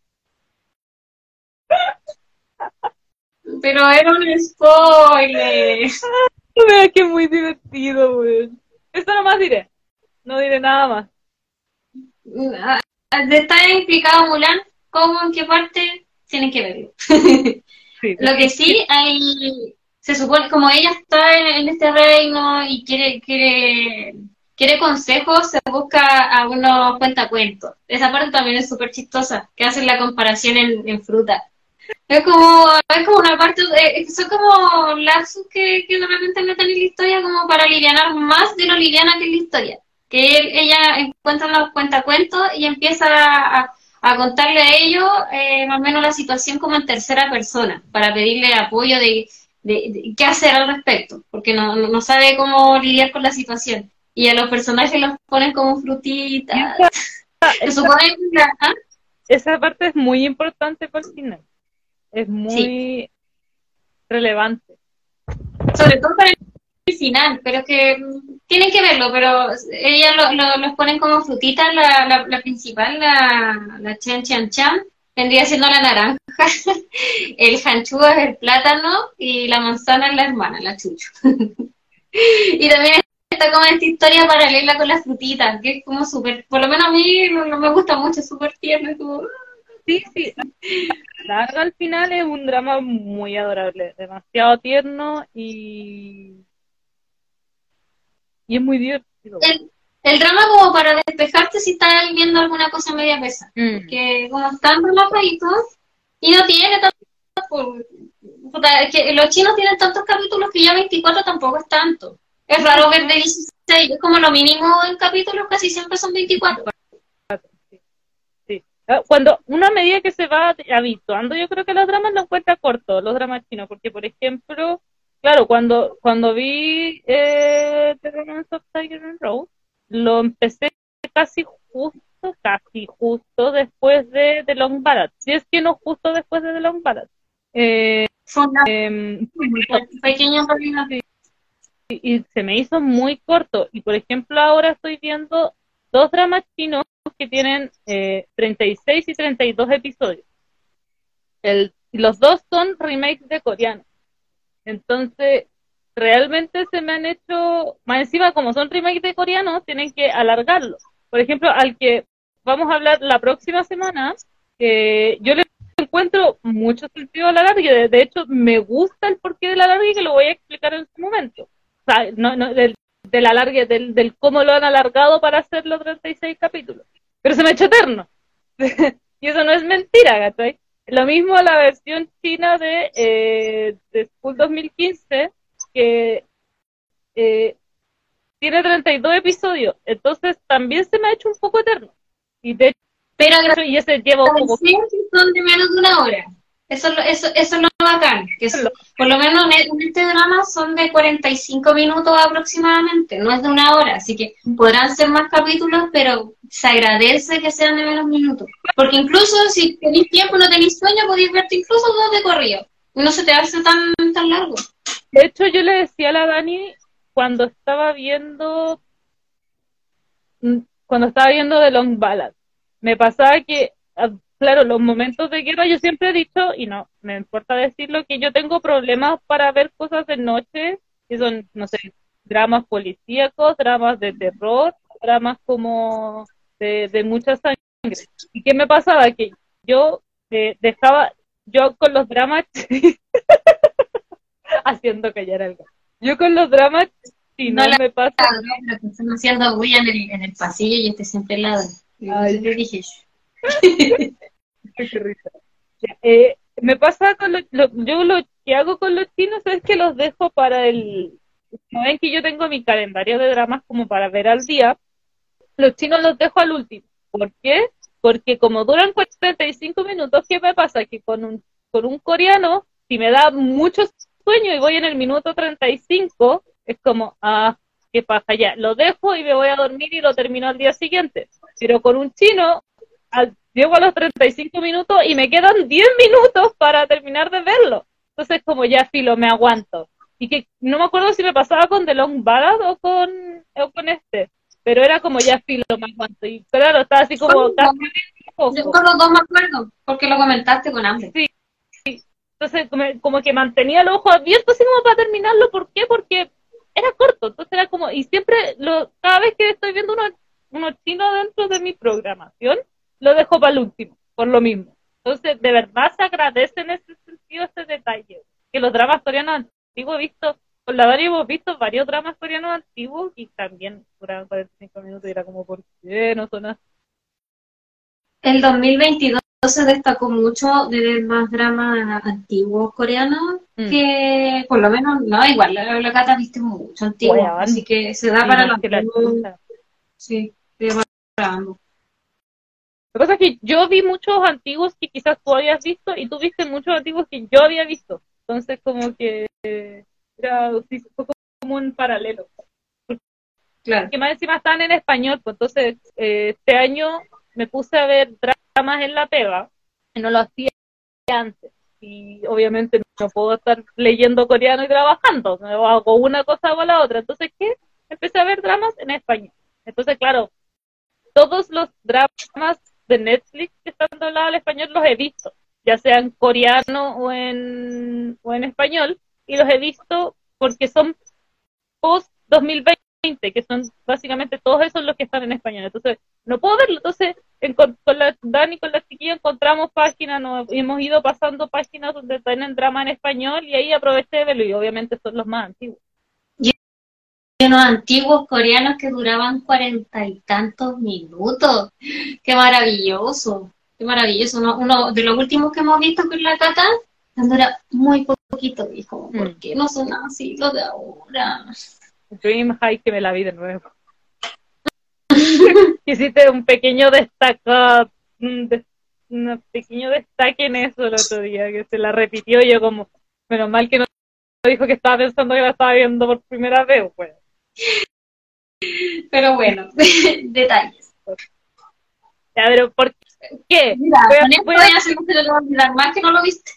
Pero era un spoiler. Vea que muy divertido, weón. Eso nomás diré. No diré nada más. Ah, Está implicado Mulan, ¿cómo, en qué parte? Tienen que verlo. Sí. Lo que sí hay, se supone, como ella está en, en este reino y quiere, quiere, quiere consejos, se busca a unos cuentacuentos. Esa parte también es súper chistosa, que hacen la comparación en, en fruta. Es como, es como una parte, de- es- son como lapsus que, que de repente meten en la historia como para aliviar más de lo liviana que es la historia. Que él- ella encuentra los cuentacuentos y empieza a, a contarle a ellos eh, más o menos la situación como en tercera persona, para pedirle apoyo de, de, de qué hacer al respecto, porque no, no sabe cómo lidiar con la situación. Y a los personajes los ponen como frutitas. Que ¿ah? Esa parte es muy importante para el final. Es muy relevante. sobre todo para el final, pero que mm, tienen que verlo, pero ella lo, lo- los ponen como frutitas, la, la, la principal, la, la Chen Chan Chan, vendría siendo la naranja, el hanchú es el plátano y la manzana es la hermana, la chucho. y también está como esta historia paralela con las frutitas, que es como súper, por lo menos a mí no, no me gusta mucho, súper tierno, como... Sí, sí. Larga al final es un drama muy adorable, demasiado tierno y. Y es muy divertido. El, el drama como para despejarte si estás viendo alguna cosa media pesa. Mm. Que como están relajaditos y no tiene tanto... es que los chinos tienen tantos capítulos que ya 24 tampoco es tanto. Es raro ver de 16, es como lo mínimo en capítulos, casi siempre son 24. Ah, Cuando una medida que se va habituando, yo creo que los dramas lo encuentra corto, los dramas chinos, porque por ejemplo, claro, cuando cuando vi eh, The Romance of Tiger and Rose, lo empecé casi justo, casi justo después de The Long Ballad, si es que no justo después de The Long Ballad. Eh, Fue una em, pequeña realidad. y y se me hizo muy corto. Y por ejemplo, ahora estoy viendo dos dramas chinos que tienen eh, 36 y 32 episodios. El, los dos son remakes de coreano. Entonces, realmente se me han hecho, más encima como son remakes de coreano, tienen que alargarlo. Por ejemplo, al que vamos a hablar la próxima semana, eh, yo le encuentro mucho sentido al alargue. De, de hecho, me gusta el porqué del alargue que lo voy a explicar en su momento. O sea, no, del, del alargue, del, del cómo lo han alargado para hacer los 36 capítulos. Pero se me ha hecho eterno. y eso no es mentira, ¿cachai? Lo mismo la versión china de, eh, de School 2015, que eh, tiene 32 episodios. Entonces también se me ha hecho un poco eterno. Y de Pero hecho, y ese llevo que son de menos de una hora. Eso, eso, eso es lo bacán. Que es- por lo menos en en este drama son de 45 minutos aproximadamente, no es de una hora. Así que podrán ser más capítulos, pero se agradece que sean de menos minutos. Porque incluso si tenéis tiempo no tenéis sueño, podéis verte incluso dos de corrido. No se te hace tan, tan largo. De hecho, yo le decía a la Dani cuando estaba viendo mm, cuando estaba viendo The Long Ballad, me pasaba que, ah, claro, los momentos de guerra yo siempre he dicho, y no me importa decirlo, que yo tengo problemas para ver cosas de noche, que son, no sé, dramas policíacos, dramas de terror, dramas como de, de mucha sangre. ¿Y qué me pasaba? Que yo eh, dejaba, yo con los dramas haciendo callar algo. Yo con los dramas, si no, No la- me pasa. No, pero que están haciendo bulla en el, en el pasillo y este siempre lado. Ay. Yo dije, Eh, me pasa con lo, yo lo que hago con los chinos es que los dejo para el no ven que yo tengo mi calendario de dramas como para ver al día los chinos los dejo al último ¿por qué? porque como duran 45 minutos ¿qué me pasa? que con un con un coreano si me da mucho sueño y voy en el minuto 35 es como ah qué pasa ya lo dejo y me voy a dormir y lo termino al día siguiente pero con un chino al- llego a los 35 minutos y me quedan 10 minutos para terminar de verlo. Entonces, como ya filo, me aguanto. Y que no me acuerdo si me pasaba con The Long Ballad o con, o con este, pero era como ya filo, me aguanto. Y claro, estaba así como Yo ojo. con los dos me acuerdo, porque lo comentaste con hambre. Entonces, como, como que mantenía los ojos abiertos así como para terminarlo. ¿Por qué? Porque era corto. Entonces era como, y siempre, lo, cada vez que estoy viendo uno, uno chino dentro de mi programación, lo dejo para el último, por lo mismo. Entonces, de verdad se agradece en ese sentido este detalle. Que los dramas coreanos antiguos he visto, con la Dani hemos visto varios dramas coreanos antiguos y también duraban 45 minutos y era como, ¿por qué no son así? El 2022 se destacó mucho de ver más dramas antiguos coreanos Mm. que, por lo menos, no, igual, la, la Cata viste mucho antiguo, así que se da Sí, para los. Sí, se da para ambos. Lo que pasa es que yo vi muchos antiguos que quizás tú habías visto y tú viste muchos antiguos que yo había visto. Entonces, como que era fue como un paralelo. Claro. Que más encima estaban en español, pues entonces eh, este año me puse a ver dramas en la pega y no lo hacía antes. Y obviamente no puedo estar leyendo coreano y trabajando. Me hago una cosa o la otra. Entonces, ¿qué? Empecé a ver dramas en español. Entonces, claro, todos los dramas de Netflix que están doblados al español los he visto, ya sea en coreano o en, o en español, y los he visto porque son post 2020, que son básicamente todos esos los que están en español. Entonces, no puedo verlo. Entonces, encon- con la Dani, con la chiquilla, encontramos páginas, nos hemos ido pasando páginas donde tienen drama en español y ahí aproveché de verlo, y obviamente son los más antiguos. Unos antiguos coreanos que duraban cuarenta y tantos minutos. Qué maravilloso, qué maravilloso. Uno, uno de los últimos que hemos visto con la Cata dura muy poquito. Y como, ¿por Mm. qué no son así los de ahora? Dream High que me la vi de nuevo. Hiciste un pequeño destaca, un, un pequeño destaque en eso el otro día, que se la repitió yo como, menos mal que no dijo que estaba pensando que la estaba viendo por primera vez, pues. Pero bueno, detalles. Ya, pero ¿por qué? Mira, Voy a- con esto voy a- ya se me lo va a olvidar más que no lo viste.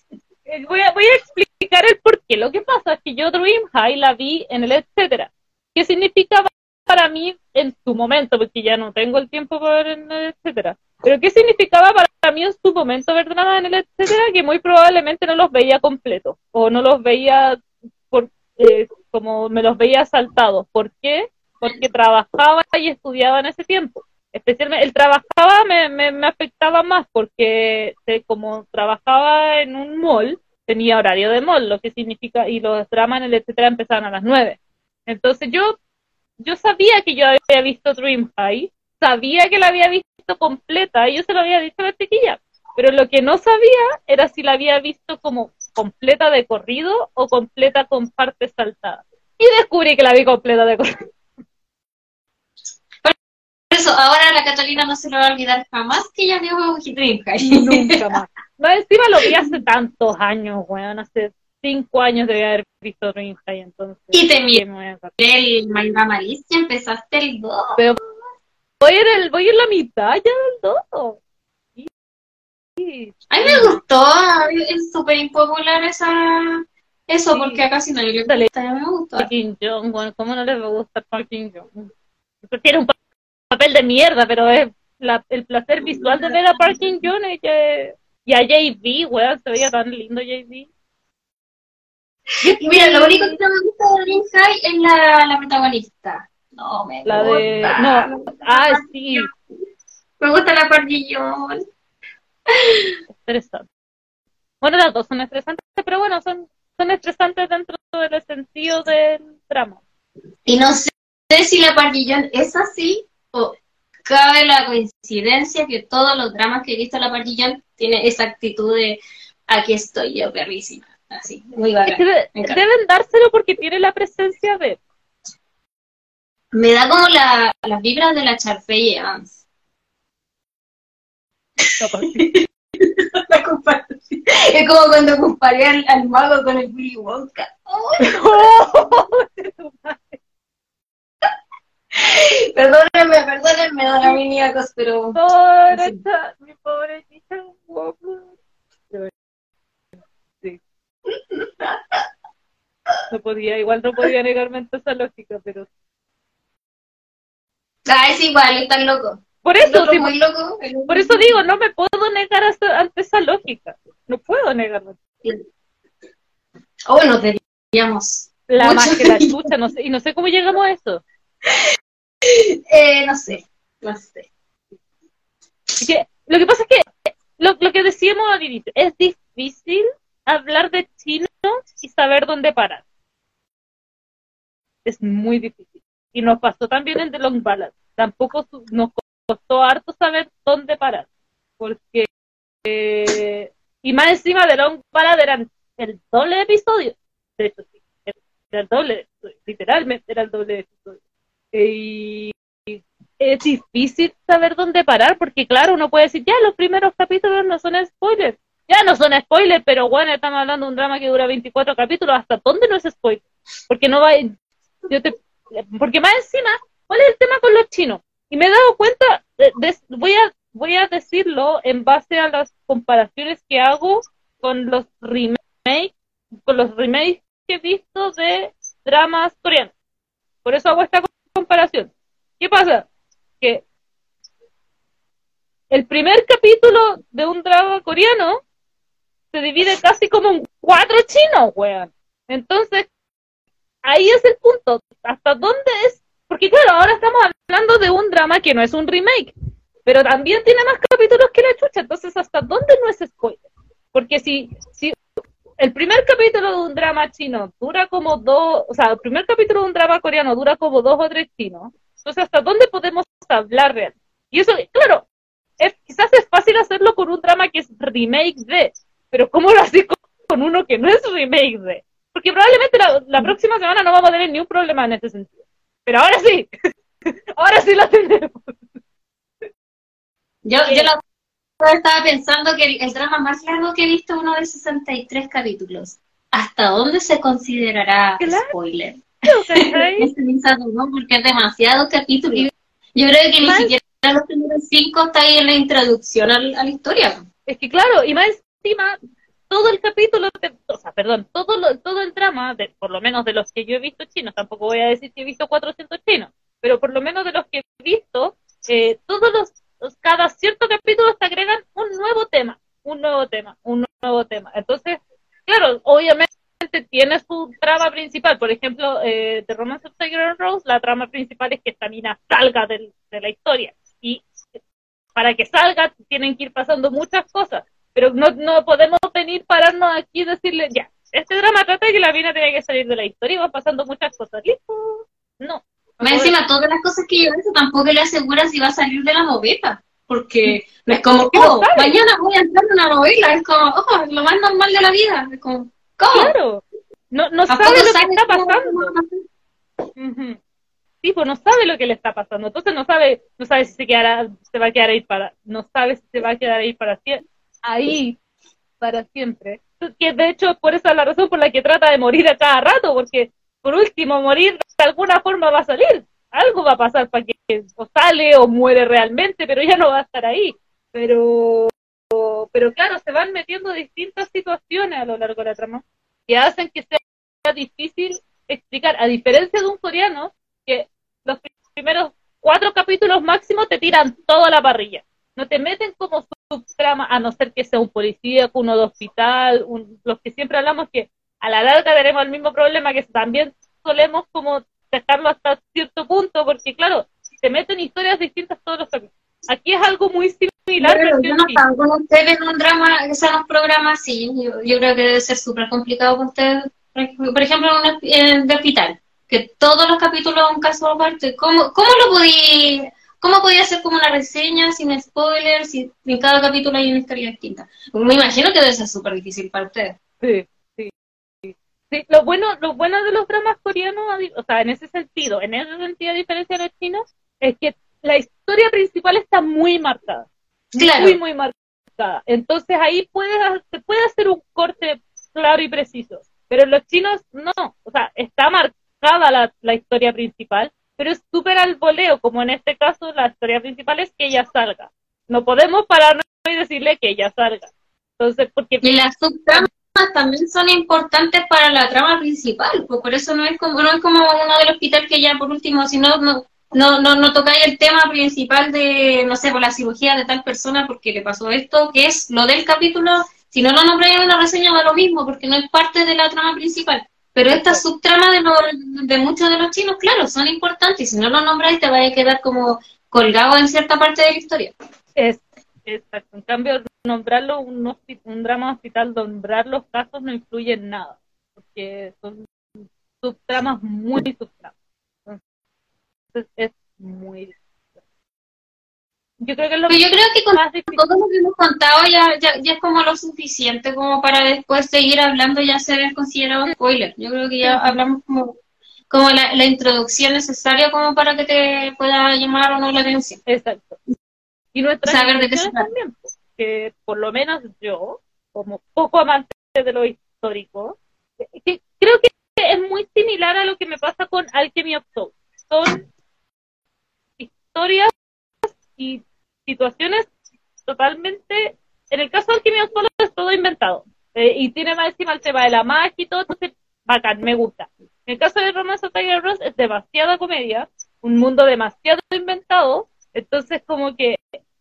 Eh, Voy a, voy a explicar el por qué. Lo que pasa es que yo Dream High la vi en el etcétera. ¿Qué significaba para mí en su momento? Porque ya no tengo el tiempo para ver en el etcétera. Pero ¿qué significaba para mí en su momento ver dramas en el etcétera? Que muy probablemente no los veía completos. O no los veía por, eh, como me los veía saltados. ¿Por qué? Porque trabajaba y estudiaba en ese tiempo. Especialmente el trabajaba me, me, afectaba más porque como trabajaba en un mall, tenía horario de mall, lo que significa, y los dramas en el etcétera empezaban a las nueve. Entonces yo, yo sabía que yo había visto Dream High, sabía que la había visto completa, y yo se lo había dicho a la chiquilla, pero lo que no sabía era si la había visto como completa de corrido o completa con partes saltadas. Y descubrí que la vi completa de corrido. Por eso, ahora la Catalina no se lo va a olvidar jamás que ella vio Dreamhack. Nunca más. No, encima lo vi hace tantos años, weón, hace cinco años debía haber visto Dreamhack, entonces... Y te miré el Malva Malicia, empezaste el 2. Voy en, el, la mitad ya del 2. Sí. A mí me gustó, es súper impopular esa, eso, Sí. porque a casi nadie le Dale. gusta, me gustó. Park Kim Jong, bueno, ¿cómo no les va a gustar Park Kim Jong? Tiene un pa- papel de mierda, pero es la- el placer visual de ver a Park Kim Jong y, que- y a JB, weón, se veía tan lindo JB. Y mira, lo único que no me gusta de Dream High es la, la protagonista. No, me La de. gusta. No, ah, sí, Me gusta la pardillón. estresante. Bueno, las dos son estresantes, pero bueno, son, son estresantes dentro del sentido del drama. Y no sé si la pardillón es así o cabe la coincidencia que todos los dramas que he visto la pardillón tiene esa actitud de aquí estoy yo, perrísima. Así, muy bacán. deben dárselo porque tiene la presencia de. Me da como la, las vibras de la Charfey Evans. La. Es como cuando comparé al, al mago con el Willy Wonka. Perdónenme, perdónenme, dona Miníacos, pero cha- mi pobre guapa. Sí. No podía, igual no podía negarme ante esa lógica, pero ah, es igual, están locos. Por eso, sí, muy loco. el- por eso digo, no me puedo negar hasta- ante esa lógica. No puedo negarme. Oh, bueno, deberíamos. La Mucho. más que la chucha, no sé, y no sé cómo llegamos a eso. Eh, no sé, no sé. Que, lo que pasa es que lo, lo que decíamos al inicio, es difícil hablar de chino y saber dónde parar. Es muy difícil. Y nos pasó también en The Long Ballad. Tampoco nos costó harto saber dónde parar. Porque, eh, y más encima de Long Ballad eran el doble de episodios. De hecho, sí, era el doble. Literalmente era el doble de episodios. Y es difícil saber dónde parar, porque claro, uno puede decir, ya, los primeros capítulos no son spoilers. Ya no son spoilers, pero bueno, estamos hablando de un drama que dura 24 capítulos, ¿hasta dónde no es spoiler? Porque no va, yo te, porque más encima, ¿cuál es el tema con los chinos? Y me he dado cuenta, de- voy a, voy a decirlo en base a las comparaciones que hago con los remakes, con los remakes que he visto de dramas coreanos. Por eso hago esta comparación. ¿Qué pasa? Que el primer capítulo de un drama coreano se divide casi como en cuatro chinos, weón. Entonces, ahí es el punto. ¿Hasta dónde es? Porque claro, ahora estamos hablando de un drama que no es un remake, pero también tiene más capítulos que la chucha. Entonces, ¿hasta dónde no es spoiler? Porque si, si el primer capítulo de un drama chino dura como dos, o sea, el primer capítulo de un drama coreano dura como dos o tres chinos. Entonces, ¿hasta dónde podemos hablar real? Y eso, claro, es, quizás es fácil hacerlo con un drama que es remake de, pero ¿cómo lo haces con uno que no es remake de? Porque probablemente la, la próxima semana no vamos a tener ni un problema en ese sentido. Pero ahora sí, ahora sí lo tenemos. Yo, yo la estaba pensando que el, el drama más largo que he visto es uno de 63 capítulos. ¿Hasta dónde se considerará Claro. spoiler? pensando, ¿no? Porque es demasiado capítulo. Yo creo que ni Más- siquiera los primeros cinco está ahí en la introducción al- a la historia. Es que claro, y más encima, todo el capítulo, o sea, perdón, todo, lo- todo el drama, de, por lo menos de los que yo he visto chinos, tampoco voy a decir que he visto 400 chinos, pero por lo menos de los que he visto, eh, todos los, cada cierto capítulo te agregan un nuevo tema, un nuevo tema, un nuevo tema. Entonces, claro, obviamente tiene su trama principal, por ejemplo, eh, de Romance of Tiger and Rose, la trama principal es que esta mina salga de la historia, y para que salga tienen que ir pasando muchas cosas pero no, no podemos venir pararnos aquí y decirle, ya, este drama trata de que la mina tiene que salir de la historia y van pasando muchas cosas. ¿Listo? No. Más encima, todas las cosas que yo hice tampoco le asegura si va a salir de la novela. Porque no es como, oh, mañana voy a entrar en una novela. Es como, oh, lo más normal de la vida. Es como, ¿cómo? Claro. No, no sabe lo que está pasando. Sí, pues no sabe lo que le está pasando. Entonces no sabe, no sabe si se quedará, se va a quedar ahí para, no sabe si se va a quedar ahí para siempre, ahí para siempre. Que de hecho por esa es la razón por la que trata de morir a cada rato, porque por último morir de alguna forma va a salir. Algo va a pasar para que o sale o muere realmente, pero ya no va a estar ahí. Pero, pero claro, se van metiendo distintas situaciones a lo largo de la trama que hacen que sea difícil explicar, a diferencia de un coreano, que los primeros cuatro capítulos máximo te tiran toda la parrilla. No te meten como subtrama, a no ser que sea un policía, uno de hospital, un- los que siempre hablamos que a la larga tenemos el mismo problema que también solemos como dejarlo hasta cierto punto, porque claro, te meten historias distintas todos los capítulos. Aquí es algo muy similar, Pero yo no estaba con ustedes en un drama, o sea, en un programa así. Yo, yo creo que debe ser súper complicado para ustedes. Por ej- Por ejemplo, en un de hospital, que todos los capítulos son un caso aparte. ¿Cómo, cómo lo podía, cómo podía hacer como una reseña sin spoilers, si en cada capítulo hay una historia distinta? Me imagino que debe ser súper difícil para ustedes. Sí, sí, sí. Sí, lo bueno, lo bueno de los dramas coreanos, o sea, en ese sentido, en ese sentido, a diferencia de los chinos, es que la historia principal está muy marcada. Claro. Muy, muy marcada. Entonces ahí puedes, se puede hacer un corte claro y preciso. Pero en los chinos no. O sea, está marcada la, la historia principal, pero es súper al voleo, como en este caso la historia principal es que ella salga. No podemos pararnos y decirle que ella salga. Entonces, porque Y las subtramas también son importantes para la trama principal, pues por eso no es como no es como uno del hospital que ya por último, si no no no no, no tocáis el tema principal de no sé, por la cirugía de tal persona porque le pasó esto, que es lo del capítulo, si no lo nombráis en una reseña va lo mismo porque no es parte de la trama principal. Pero estas subtramas de, los- de muchos de los chinos, claro, son importantes y si no lo nombráis te vais a quedar como colgado en cierta parte de la historia. Es, exacto. En cambio, nombrarlo un, hospi- un drama hospital, nombrar los casos no influye en nada, porque son subtramas muy subtramas. Entonces, es muy difícil. Yo creo que es lo Pero yo creo que con todo lo que hemos contado ya, ya, ya es como lo suficiente como para después seguir hablando y ya ser considerado spoiler. Yo creo que ya hablamos como, como la, la introducción necesaria como para que te pueda llamar o no la atención. Exacto. Y nuestras Saber de qué se trata. también, pues, que por lo menos yo, como poco amante de lo histórico, que- creo que es muy similar a lo que me pasa con Alchemy of Souls. Son historias y situaciones totalmente, en el caso de of Souls es todo inventado, Eh, y tiene más encima el tema de la magia y todo, entonces bacán, me gusta. En el caso de Romance of Tiger Rose es demasiada comedia, un mundo demasiado inventado, entonces como que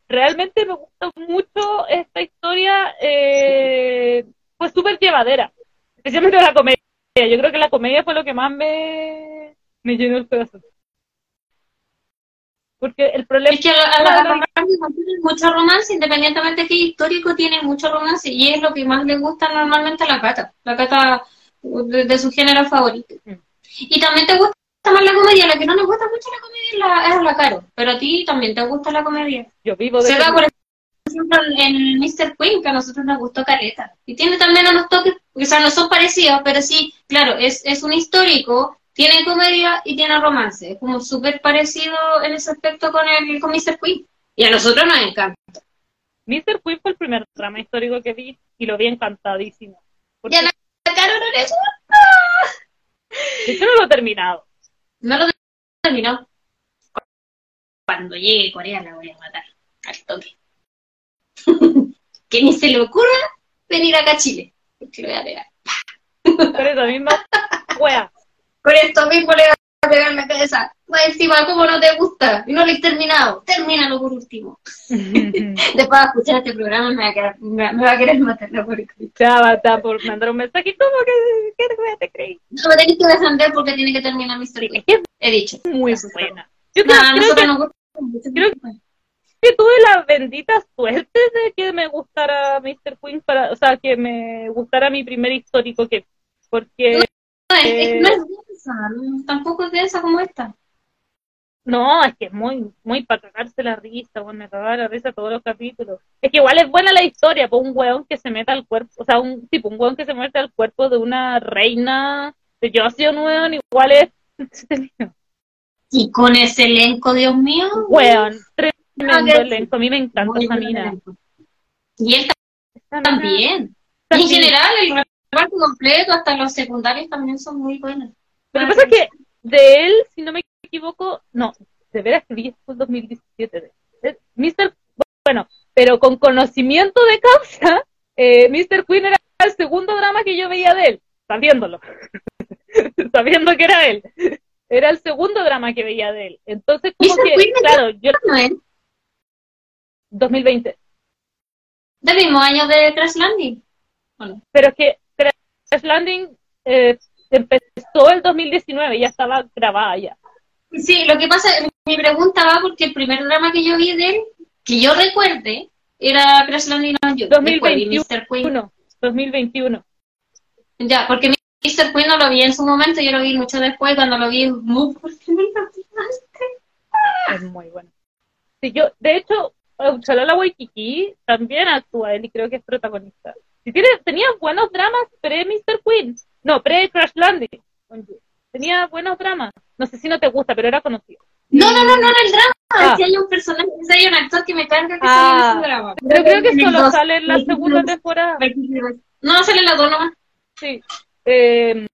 realmente me gustó mucho esta historia, eh, fue súper llevadera, especialmente la comedia. Yo creo que la comedia fue lo que más me, me llenó el corazón. Porque el problema Es que a, la, la tienen mucho romance, independientemente de que histórico, tienen mucho romance y es lo que más le gusta normalmente a la Cata, la Cata de, de su género favorito. Mm. Y también te gusta más la comedia, la que no nos gusta mucho la comedia es la, es la Caro, pero a ti también te gusta la comedia. Yo vivo de Se da, por ejemplo, en Mr. Queen, que a nosotros nos gustó Caleta. Y tiene también unos toques, o sea, no son parecidos, pero sí, claro, es, es un histórico, tiene comedia y tiene romance. Es como súper parecido en ese aspecto con el con Mr. Queen. Y a nosotros nos encanta. Mr. Queen fue el primer drama histórico que vi y lo vi encantadísimo. Porque Y a la Caro no le gusta. no lo he terminado. No lo terminó. Cuando llegue Corea la voy a matar. Al toque. que ni se le ocurra venir acá a Chile. Porque lo voy a pegar. Por eso mismo, wea. Con esto mismo le voy a pegar en la cabeza. Encima, ¿cómo no te gusta? Y no lo he terminado. Termínalo por último. Después de escuchar este programa me va a, quedar- me, me va a querer matar la pobre Cris. Ya va a estar por mandar un mensaje. ¿Cómo que qué wea te creí? No me tenéis que defender porque tiene que terminar mi historia. Que He dicho. muy buena. Yo creo, a creo que, nos gusta mucho. creo que tuve la bendita suerte de que me gustara Mr. Queen para, o sea, que me gustara mi primer histórico que porque No, es, es- eh, no es densa, no- tampoco es densa como esta. No, es que es muy, muy para cagarse la risa, bueno, me cagaba la risa todos los capítulos. Es que igual es buena la historia, por un weón que se meta al cuerpo, o sea, un tipo, un weón que se mete al cuerpo de una reina de Joseon, weón, igual es. Y con ese elenco, Dios mío. Weón, tremendo elenco, a mí me encanta esa mina. Y él también. Y en también. general, el reparto completo, hasta los secundarios también son muy buenos. Lo que pasa es que de él, si no me equivoco, no, de veras que vi en 2017. de- de- Mr. Bueno, pero con conocimiento de causa, eh, Mr. Queen era el segundo drama que yo veía de él, sabiéndolo, sabiendo que era él. Era el segundo drama que veía de él. Entonces, como Mr. que, Queen claro, yo, ¿No es? 2020. Del mismo año de Crash Landing. Bueno, Pero es que Crash Landing eh, empezó el 2019, ya estaba grabada ya. Sí, lo que pasa, mi pregunta va porque el primer drama que yo vi de él, que yo recuerde, era Crash Landing on You. Después vi 2021. Mr. Queen. 2021. Ya, porque Mr. Queen no lo vi en su momento, yo lo vi mucho después, cuando lo vi, muy ¿por qué me lo tiraste? Es muy bueno. Sí, yo, de hecho, Uchalala Waikiki también actúa él y creo que es protagonista. Si tiene, tenía buenos dramas pre-Mr. Queen. No, pre-Crash Landing. Tenía buenos dramas. No sé si no te gusta, pero era conocido. No, no, no, no, no el drama. Ah. Que hay un personaje, que hay un actor que me carga que Ah. sale en drama. Pero creo que solo dos. sale en la segunda temporada. No, sale en la dos nomás. Sí. Eh,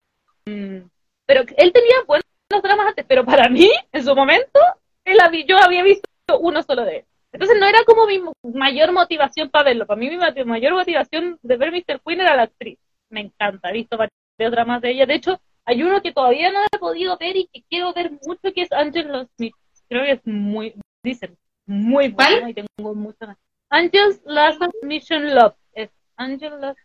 mm, pero él tenía buenos dramas antes, pero para mí, en su momento, él había- yo había visto uno solo de él. Entonces no era como mi mayor motivación para verlo. Para mí mi mayor motivación de ver Mr. Queen era la actriz. Me encanta, he visto varios dramas de ella. De hecho, hay uno que todavía no he podido ver y que quiero ver mucho, que es Angel Smith. Creo que es muy, dicen, muy bueno ¿Cuál? y tengo muchas ganas. Angel's Last Mission Love. Es Angel Last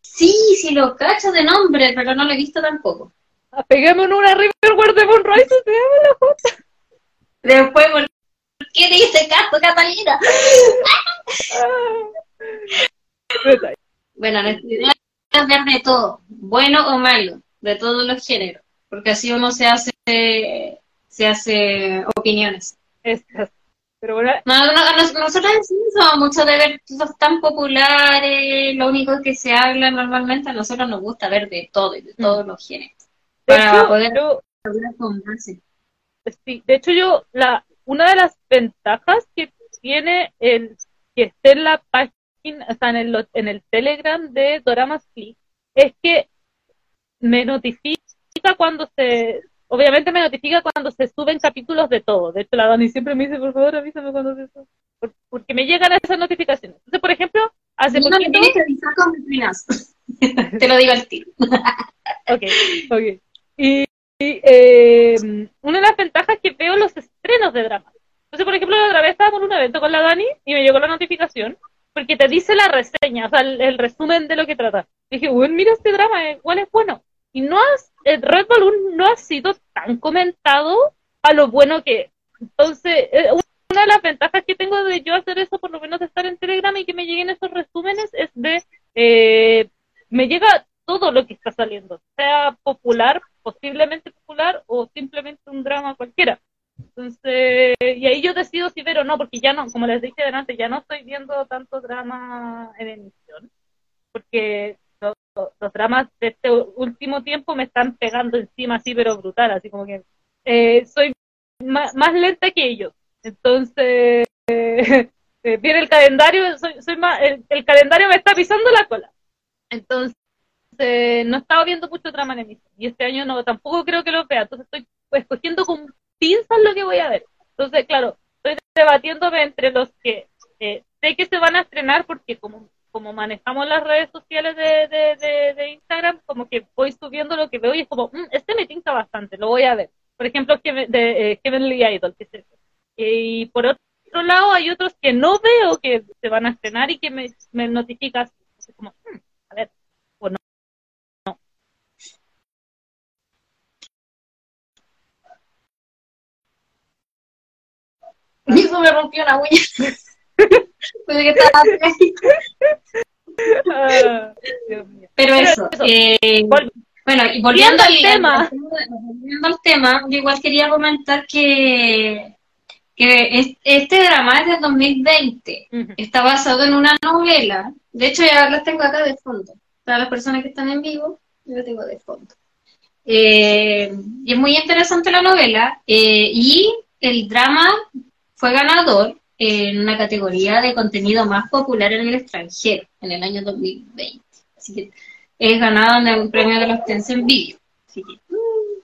Sí, sí lo cacho de nombre, pero no lo he visto tampoco. Apeguémonos una River de Moonrise, se llama la foto. Después, ¿por qué te hice caso, Catalina? Bueno, nuestra idea es ver de todo, bueno o malo, de todos los géneros, porque así uno se hace, se hace opiniones. Estas. Pero bueno, No, no, no, nos- nosotros sí somos mucho de ver cosas tan populares, lo único que se habla normalmente, a nosotros nos gusta ver de todo y de todos los géneros. de Para hecho, poder yo, hablar con base. sí, de hecho yo, la, una de las ventajas que tiene el que esté en la página, o sea, en el, en el Telegram de Doramas Click, es que me notifica cuando se, obviamente me notifica cuando se suben capítulos de todo. De hecho, la Dani siempre me dice, por favor, avísame cuando se suben. Por- Porque me llegan esas notificaciones. Entonces, por ejemplo, hace me poquito... tienes que avisar con vitrinas. Te lo digo al tiro. Ok, ok. Y, y, eh, una de las ventajas es que veo los estrenos de drama. Entonces, por ejemplo, la otra vez estaba en un evento con la Dani y me llegó la notificación porque te dice la reseña, o sea, el, resumen de lo que trata. dije, bueno, mira este drama, igual es bueno. Y no has, el Red Balloon no ha sido tan comentado a lo bueno que es. Entonces, eh, una de las ventajas que tengo de yo hacer eso, por lo menos de estar en Telegram y que me lleguen esos resúmenes, es de, eh, me llega todo lo que está saliendo, sea popular, posiblemente popular, o simplemente un drama cualquiera. Entonces, y ahí yo decido si ver o no, porque ya no, como les dije delante, ya no estoy viendo tanto drama en emisión, porque los, dramas de este último tiempo me están pegando encima así, pero brutal, así como que eh, soy más, lenta que ellos. Entonces, eh, viene el calendario, soy, soy más, el, calendario me está pisando la cola. Entonces, no he estado viendo mucho drama en emisión. Y este año no, tampoco creo que lo vea. Entonces estoy pues, escogiendo con pinzas lo que voy a ver. Entonces, claro, estoy debatiéndome entre los que eh, sé que se van a estrenar porque como como manejamos las redes sociales de, de, de, de, Instagram, como que voy subiendo lo que veo y es como, mmm, este me tinta bastante, lo voy a ver. Por ejemplo, de eh, Heavenly Idol, que es eso. Y por otro lado, hay otros que no veo que se van a estrenar y que me, me notificas, como, mmm, a ver, o no. no. Eso me rompió la uña. que estaba ah, Pero eso, eh, bueno, y volviendo al tema, volviendo al tema, yo igual quería comentar que, que este drama es del 2020, está basado en una novela, de hecho ya la tengo acá de fondo, para las personas que están en vivo, yo la tengo de fondo. Eh, y es muy interesante la novela, eh, y el drama fue ganador en una categoría de contenido más popular en el extranjero en el año 2020. Así que es ganado en el premio de los Tencent Video. Así que, mm.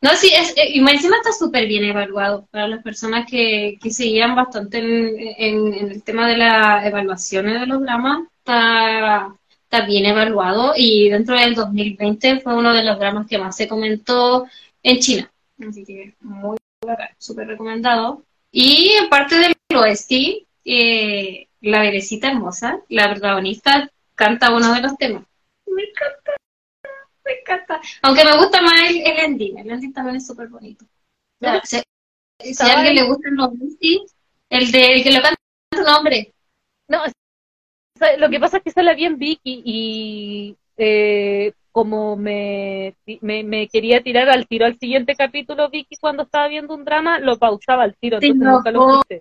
no, sí, es, eh, y encima está súper bien evaluado para las personas que, que seguían bastante en, el tema de las evaluaciones de los dramas. Está, está bien evaluado y dentro del 2020 fue uno de los dramas que más se comentó en China. Así que muy súper recomendado. Y en parte del oeste, eh, la bebecita hermosa, la protagonista, canta uno de los temas. Me encanta, me encanta. Aunque me gusta más el, el ending, el ending también es súper bonito. si, si a alguien le gusta el OST, el, de, el que lo canta su nombre. No, lo que pasa es que sale bien Vicky y eh, como me, me, me, quería tirar al tiro al siguiente capítulo, Vicky, cuando estaba viendo un drama, lo pausaba al tiro. Te lo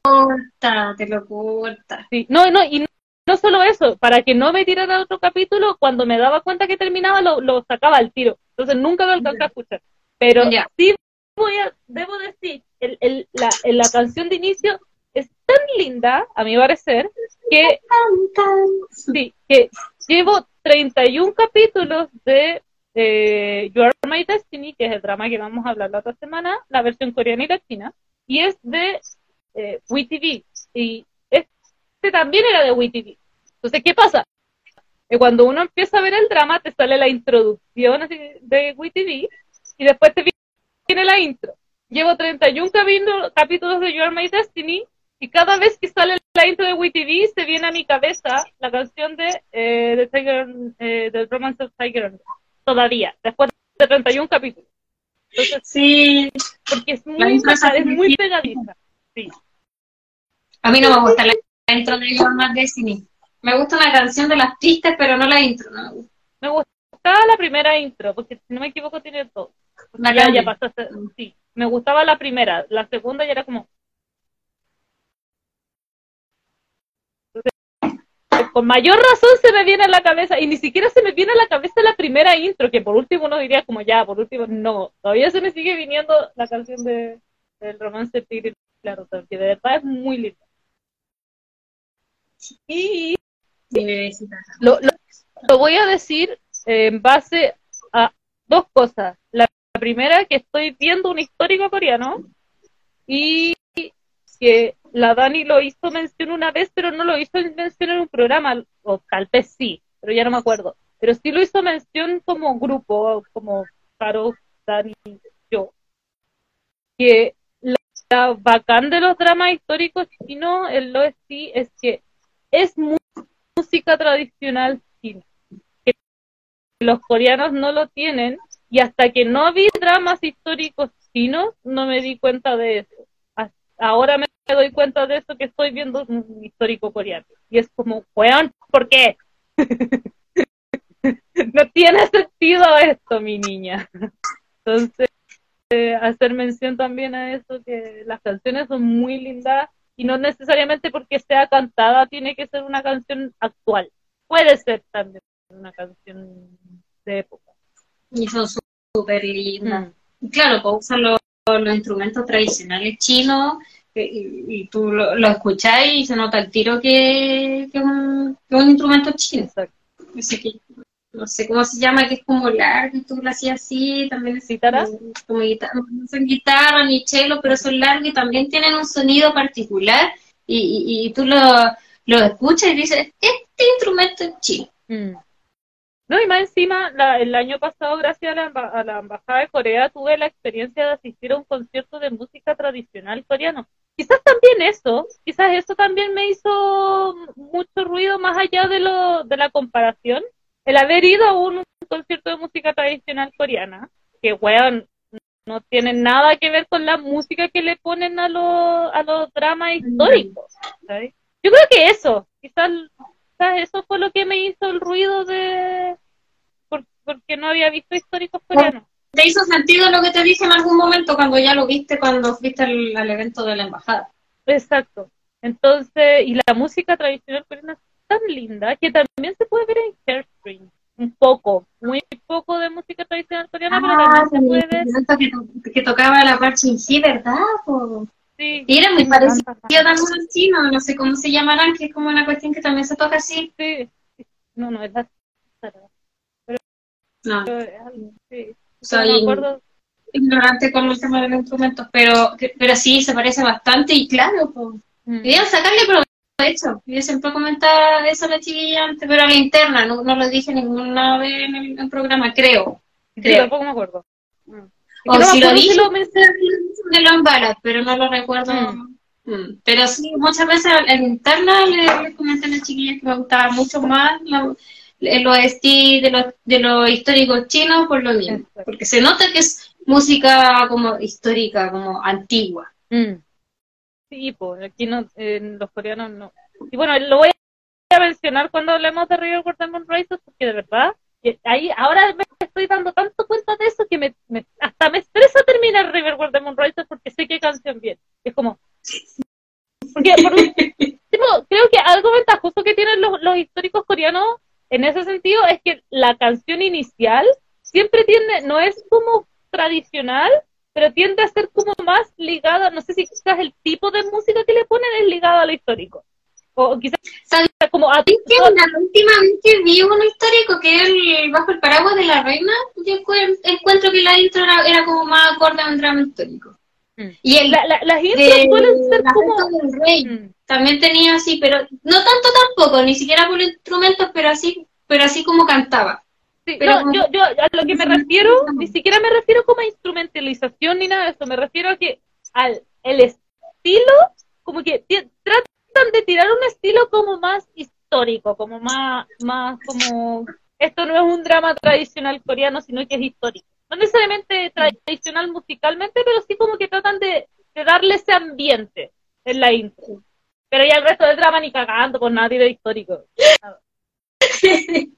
corta, te lo corta. Sí. No, no, y no solo eso, para que no me tirara otro capítulo, cuando me daba cuenta que terminaba, lo, lo sacaba al tiro. Entonces nunca lo alcancé a escuchar. Pero yeah. sí voy a, debo decir, el, el, la, la canción de inicio es tan linda, a mi parecer, que, sí, que llevo 31 capítulos de eh, You Are My Destiny, que es el drama que vamos a hablar la otra semana, la versión coreana y latina, y es de eh, WeTV. Y este también era de WeTV. Entonces, ¿qué pasa? Que cuando uno empieza a ver el drama, te sale la introducción así, de WeTV y después te viene la intro. Llevo 31 capítulos de You Are My Destiny y cada vez que sale la intro de WeTV se viene a mi cabeza la canción de, eh, de Tiger, eh, del Romance of Tiger todavía, después de 31 capítulos. Entonces, sí, porque es muy, es muy pegadiza. Sí. A mí no me gusta la intro de Your My Destiny. Me gusta la canción de las pistas, pero no la intro, no me gusta. Me gustaba la primera intro, porque si no me equivoco tiene dos. Ya, ya pasó, sí. Me gustaba la primera, la segunda ya era como, con mayor razón se me viene a la cabeza, y ni siquiera se me viene a la cabeza la primera intro, que por último uno diría como ya, por último, no, todavía se me sigue viniendo la canción de, del romance Tigre claro, que de verdad es muy linda. Y lo, lo, lo, voy a decir en base a dos cosas. La primera, que estoy viendo un histórico coreano, y que la Dani lo hizo mención una vez, pero no lo hizo mención en un programa, o tal vez sí, pero ya no me acuerdo. Pero sí lo hizo mención como grupo, como Caro, Dani, yo. Que la bacán de los dramas históricos chinos, el OST, es que es música tradicional china. Que los coreanos no lo tienen, y hasta que no vi dramas históricos chinos, no me di cuenta de eso ahora me doy cuenta de eso que estoy viendo un histórico coreano. Y es como, weón, ¿por qué? no tiene sentido esto, mi niña. Entonces, eh, hacer mención también a eso, que las canciones son muy lindas y no necesariamente porque sea cantada tiene que ser una canción actual. Puede ser también una canción de época. Y son súper lindas. Mm. Claro, pues usan los, los instrumentos tradicionales chinos y, tú lo, lo escuchás y se nota el tiro que, que, es, un, que un instrumento chino. Así que no sé cómo se llama, que es como largo, y tú lo hacías así, también es ¿Guitarra? Como, guitarra, no son guitarra ni cello, pero son largos y también tienen un sonido particular y, y, tú lo, lo, escuchas y dices, este instrumento es chino. Mm. No, y más encima, la, el año pasado, gracias a la, a la Embajada de Corea, tuve la experiencia de asistir a un concierto de música tradicional coreano. Quizás también eso, quizás eso también me hizo mucho ruido más allá de, lo, de la comparación. El haber ido a un, concierto de música tradicional coreana, que, weón, no tiene nada que ver con la música que le ponen a, los a los dramas históricos. Yo creo que eso, quizás, quizás eso fue lo que me hizo el ruido de... porque no había visto históricos coreanos te hizo sentido lo que te dije en algún momento cuando ya lo viste, cuando fuiste al, evento de la embajada. Exacto. Entonces, y la música tradicional coreana es tan linda que también se puede ver en Hairspring. Un poco, muy poco de música tradicional coreana, pero también se puede ver. Que, que tocaba la parche sí, ¿verdad? Sí. Y era muy parecido a un chino, no sé cómo se llamarán, que es como una cuestión que también se toca así. Sí. No, no, es la. Pero, no. sí soy ignorante con el tema de los instrumentos, pero, pero sí, se parece bastante y claro, pues, mm. sacarle provecho. Yo siempre comentaba eso a la chiquilla antes, pero a la interna, no, no lo dije ninguna vez en el, programa, creo. creo. tampoco me acuerdo. Mm. O si lo dije, lo de los balas, pero no lo recuerdo. Mm. Pero sí, muchas veces en interna le, comenté a las chiquillas que me gustaba mucho más los de los, de los históricos chinos por lo mismo, porque se nota que es música como histórica, como antigua. Mm. Sí, pues aquí no, los coreanos no. Y bueno, lo voy a mencionar cuando hablemos de River World Demon Races, porque de verdad, ahí ahora me estoy dando tanto cuenta de eso que me, hasta me estresa terminar River World Demon Races porque sé qué canción bien. Es como... Porque por creo que algo ventajoso que tienen los, los históricos coreanos en ese sentido es que la canción inicial siempre tiende, no es como tradicional, pero tiende a ser como más ligada, no sé si quizás el tipo de música que le ponen es ligado a lo histórico. O quizás como a ti. La última vez que vi uno histórico que es el Bajo el Paraguas de la Reina, yo encuentro que la intro era, como más acorde a un drama histórico. Mm. Y el, la, las intros pueden ser como... Del rey. Mm también tenía así, pero no tanto tampoco, ni siquiera por instrumentos, pero así, pero así como cantaba. Sí, pero yo, yo a lo que me refiero, ni siquiera me refiero como a instrumentalización ni nada de eso, me refiero a que al el estilo, como que tratan de tirar un estilo como más histórico, como más, más como esto no es un drama tradicional coreano, sino que es histórico. No necesariamente tradicional musicalmente, pero sí como que tratan de, de darle ese ambiente en la intro. Pero ya el resto del drama ni cagando, por nadie de histórico.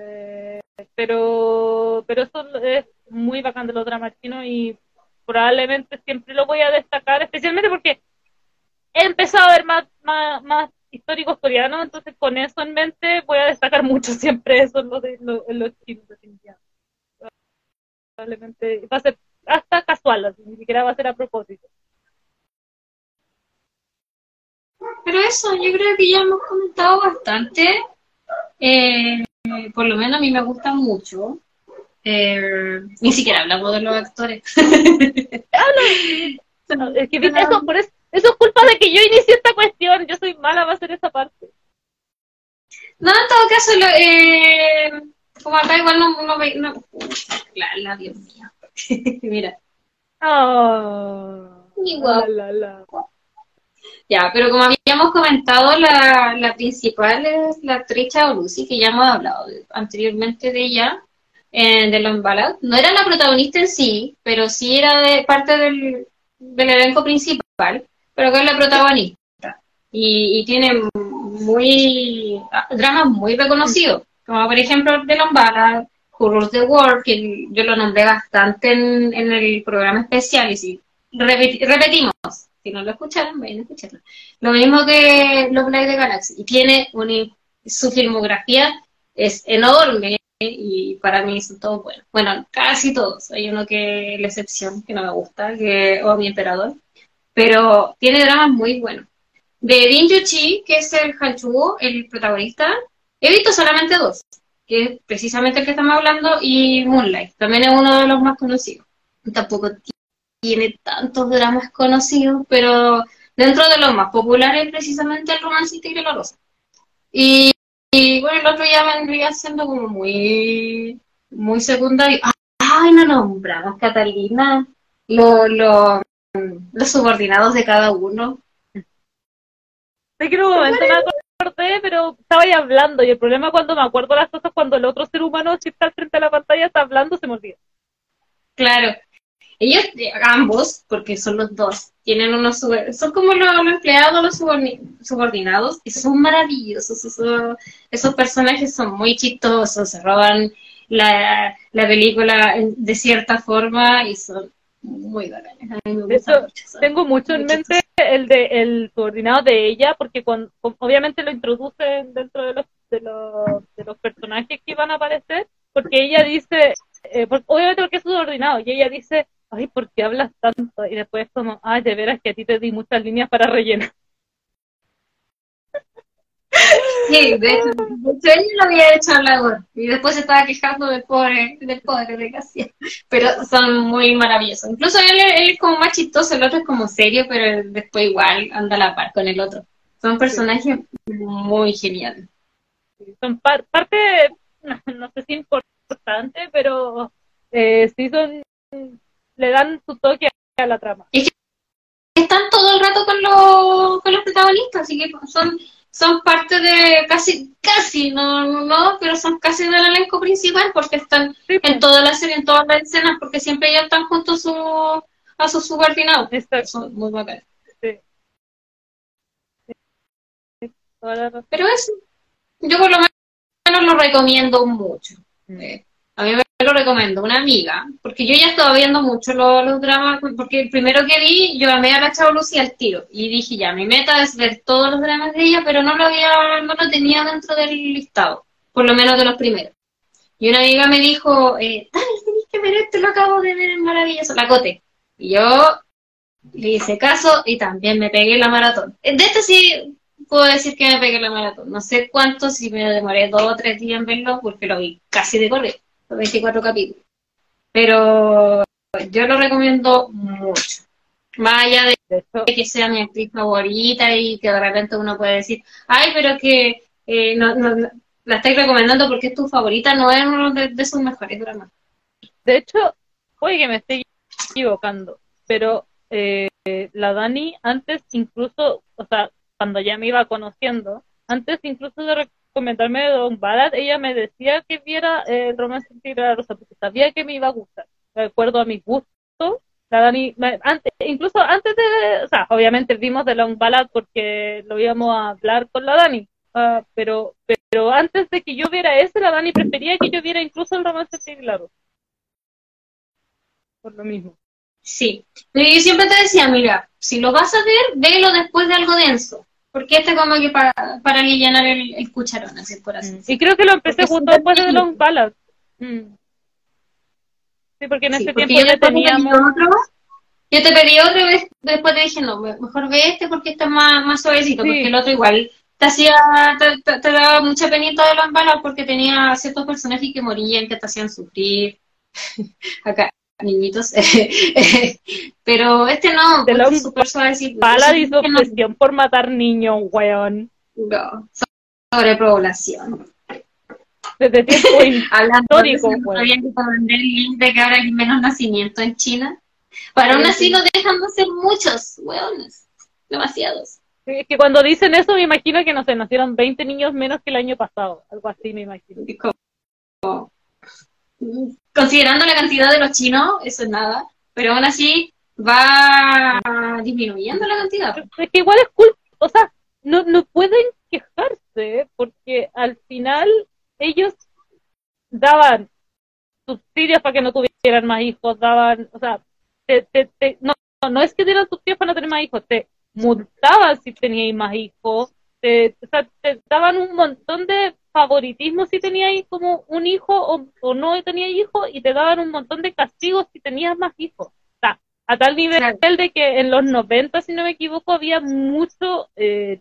Eh, pero, pero eso es muy bacán de los dramas chinos y probablemente siempre lo voy a destacar, especialmente porque he empezado a ver más, más, históricos coreanos, entonces con eso en mente voy a destacar mucho siempre eso en los, de, los chinos, Probablemente va a ser hasta casual, ni siquiera va a ser a propósito. Pero eso, yo creo que ya hemos comentado bastante. Eh, por lo menos a mí me gusta mucho. Eh, ni siquiera hablamos de los actores. es que eso, por eso, eso, es culpa de que yo inicié esta cuestión. Yo soy mala para hacer esa parte. No, en todo caso, lo, eh, como acá igual no, no, no la, la, Dios mío. Mira. Oh, igual. La, la, ya, pero como habíamos comentado, la, la principal es la actriz Lucy, que ya hemos hablado anteriormente de ella, eh, de los Ballad. No era la protagonista en sí, pero sí era de parte del, del elenco principal, pero que es la protagonista. Y, y tiene muy dramas muy reconocidos, como por ejemplo de Lombala, Who Rules the World, que yo lo nombré bastante en, en el programa especial, y si repeti- repetimos, si no lo escucharon, vayan a escucharlo. Lo mismo que Love Live de Galaxy, y tiene su filmografía es enorme, y para mí son todos buenos. Bueno, casi todos. Hay uno que la excepción, que no me gusta, que es Mi Emperador. Pero tiene dramas muy buenos. De Din Chi, que es el Hanchugo, el protagonista, he visto solamente dos, que es precisamente el que estamos hablando, y Moonlight, también es uno de los más conocidos. Tampoco tiene tantos dramas conocidos, pero dentro de los más populares, precisamente el Romancito y la Rosa. Y, bueno, el otro ya vendría siendo como muy, muy secundario. Ay, no nombramos, Catalina, lo, lo, los subordinados de cada uno. Sé que en un momento me acordé, pero estaba ahí hablando. Y el problema cuando me acuerdo las cosas, cuando el otro ser humano si está al frente de la pantalla, está hablando, se me olvida. Claro. Ellos, eh, ambos, porque son los dos, tienen unos son como los, los empleados, los subordinados, y son maravillosos. Esos, esos personajes son muy chistosos, se roban la, la película de cierta forma y son muy bacanes. A mí me mucho. Tengo mucho en mente el de el subordinado de ella, porque cuando, obviamente lo introducen dentro de los, de los, de los personajes que van a aparecer, porque ella dice, eh, por- obviamente porque es subordinado, y ella dice, ay, ¿por qué hablas tanto? Y después como, ay, de veras que a ti te di muchas líneas para rellenar. Sí, de hecho, de hecho, él lo había hecho hablador y después se estaba quejando del pobre, del pobre de Cassia. Pero son muy maravillosos. Incluso él, él es como más chistoso, el otro es como serio, pero después igual anda a la par con el otro. Son personajes muy geniales. Son par- parte, no, no sé si importante, pero eh, sí son, le dan su toque a la trama. Están todo el rato con los, con los protagonistas, así que son, son parte de casi, casi, no, no, no, pero son casi del elenco principal porque están pues, en toda la serie, en todas las escenas, porque siempre ellos están junto a, su, a sus subordinados. Son muy bacanas. sí. Sí. Pero eso, yo por lo menos lo recomiendo mucho. Eh, a mí me lo recomiendo una amiga, porque yo ya estaba viendo mucho los, los dramas, porque el primero que vi, yo amé a la Lucy al tiro, y dije ya, mi meta es ver todos los dramas de ella, pero no lo había, no lo tenía dentro del listado, por lo menos de los primeros. Y una amiga me dijo, eh, Dani, tenés que ver este, lo acabo de ver, es maravilloso, la cote. Y yo le hice caso y también me pegué la maratón. Eh, De este sí puedo decir que me pegué la maratón. No sé cuánto, si me demoré dos o tres días en verlo, porque lo vi casi de correr, los 24 capítulos. Pero yo lo recomiendo mucho. Más allá de que sea mi actriz favorita y que de repente uno puede decir, ay, pero que eh, no, no, no- la estáis recomendando porque es tu favorita, no es uno de, de sus mejores dramas. de hecho, puede que me esté equivocando, pero eh, la Dani antes incluso, o sea, cuando ya me iba conociendo, antes incluso de recomendarme Don Ballad, ella me decía que viera el romance de la Rosa, porque sabía que me iba a gustar. De acuerdo a mis gustos, la Dani, antes, incluso antes de, o sea, obviamente vimos de Long Ballad porque lo íbamos a hablar con la Dani, ah, pero, pero antes de que yo viera ese, la Dani prefería que yo viera incluso el romance de la Rosa. Por lo mismo. Sí. Pero yo siempre te decía, mira, si lo vas a ver, velo después de algo denso. Porque este como que para, para aliviar el, el cucharón, así por así. Y creo que lo empecé Porque justo después de Long Ballad. Mm. Sí, porque en Sí, ese porque tiempo yo ya después te pedí teníamos... otro, yo te pedí otro y des- después te dije, no, me- mejor ve este porque está más, más suavecito, Sí. porque el otro igual te hacía, te, te- te daba mucha penita de los balas porque tenía ciertos personajes que morían, que te hacían sufrir. Acá, niñitos. Pero este no, De Long es súper suavecito. Que no- obsesión por matar niños, weón. no, sobrepoblación. Desde tiempo Hablando de Histórico, eso, pues. había que poner el link de que ahora hay menos nacimientos en China. Para aún Sí, así sí. no dejan de ser muchos, hueones. Demasiados. Es que cuando dicen eso me imagino que no sé, nacieron 20 niños menos que el año pasado, algo así me imagino. Como- considerando la cantidad de los chinos, eso es nada. Pero aún así, va disminuyendo la cantidad. Que igual es culpa, o sea, no, no pueden quejarse porque al final ellos daban subsidios para que no tuvieran más hijos, daban, o sea, te, te, te- no, no es que dieran subsidios para no tener más hijos, te multaban si teníais más hijos, te, o sea, te daban un montón de favoritismo si teníais como un hijo o, o no teníais hijos y te daban un montón de castigos si tenías más hijos. O sea, a tal nivel Claro. de que en los 90, si no me equivoco, había mucho eh,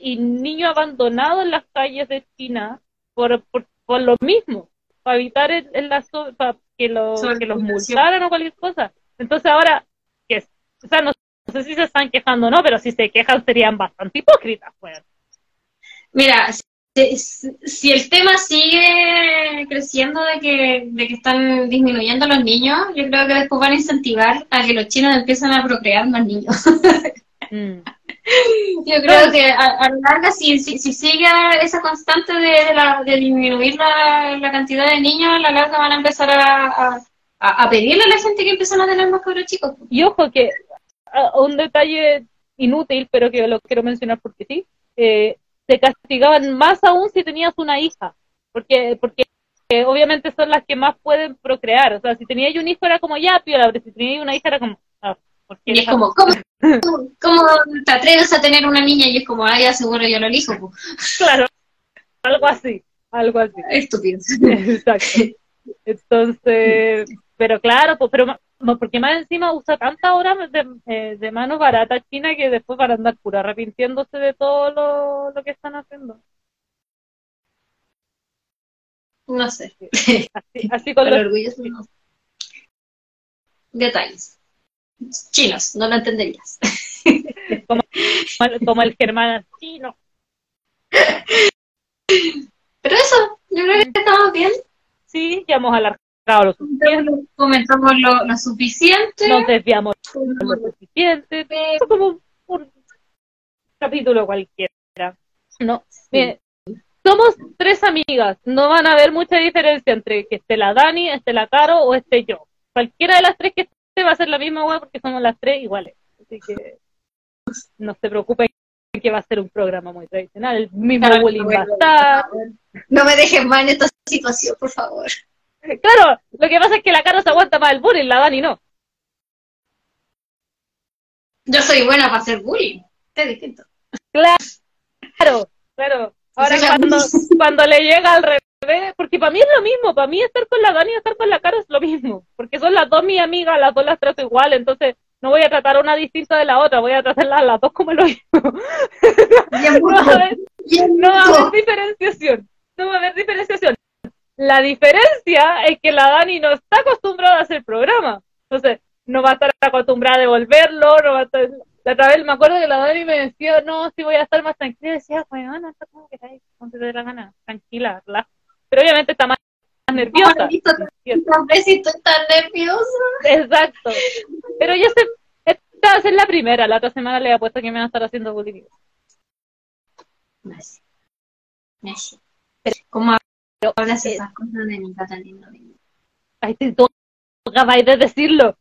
y niño abandonado en las calles de China por, por, por lo mismo, para evitar la so- para que, lo, que los multaran o cualquier cosa. Entonces ahora, que, o sea, no, no sé si se están quejando o no, pero si se quejan serían bastante hipócritas, pues. Mira, si, si el tema sigue creciendo de que, de que están disminuyendo los niños, yo creo que después van a incentivar a que los chinos empiecen a procrear más niños. Mm. Yo creo que a, a la larga, si, si, si sigue esa constante de, de, la- de disminuir la, la cantidad de niños, a la larga van a empezar a, a, a- pedirle a la gente que empiecen a tener más cabros chicos. Y ojo que un detalle inútil, pero que lo quiero mencionar porque sí, eh, te castigaban más aún si tenías una hija, porque porque eh, obviamente son las que más pueden procrear, o sea, si tenías un hijo era como ya, piola, pero si tenías una hija era como, ah, ¿por qué Y es como, ¿cómo, cómo te atreves a tener una niña? Y es como, ah, ya seguro yo lo elijo. po. claro, algo así, algo así. Estúpido. Exacto. Entonces, pero claro, pues, pero porque más encima usa tanta hora de, eh, de mano barata China que después van a andar pura arrepintiéndose de todo lo, lo que están haciendo. No sé. Así, así con los orgullo no. Detalles. Chinos, no lo entenderías. como, como el germán chino. Pero eso, yo creo que estamos bien. Sí, ya hemos lo suficiente, Comentamos lo, lo suficiente. nos desviamos lo suficiente, es como un, capítulo cualquiera. No, somos tres amigas, no van a haber mucha diferencia entre que esté la Dani, esté la Caro o esté yo. Cualquiera de las tres que esté va a ser la misma web porque somos las tres iguales. Así que no se preocupen que va a ser un programa muy tradicional. El mismo Claro, bullying va a estar. No me dejes mal en esta situación, por favor. Claro, lo que pasa es que la Caro se aguanta más el bullying, la Dani no. Yo soy buena para hacer bullying. Es distinto. Claro, claro. Ahora cuando, cuando le llega al revés, porque para mí es lo mismo, para mí estar con la Dani y estar con la Caro es lo mismo, porque son las dos mis amigas, las dos las trato igual, entonces no voy a tratar una distinta de la otra, voy a tratarlas a las dos como lo mismo. No va a haber, bien, no va a haber diferenciación, no va a haber diferenciación. La diferencia es que la Dani no está acostumbrada a hacer programa, entonces no va a estar acostumbrada a devolverlo, no va a estar... La otra vez me acuerdo que la Dani me decía, no, si voy a estar más tranquila, y decía, bueno, está como que ahí, donde te dé la gana, tranquila, relaja. Pero obviamente está más, nerviosa. nerviosa. Exacto. Pero yo sé, esta va a ser la primera, la otra semana le he puesto que me van a estar haciendo bullying. Messi. Messi. ¿Cómo hablas esas cosas de mi? Ay, te acabáis de decirlo.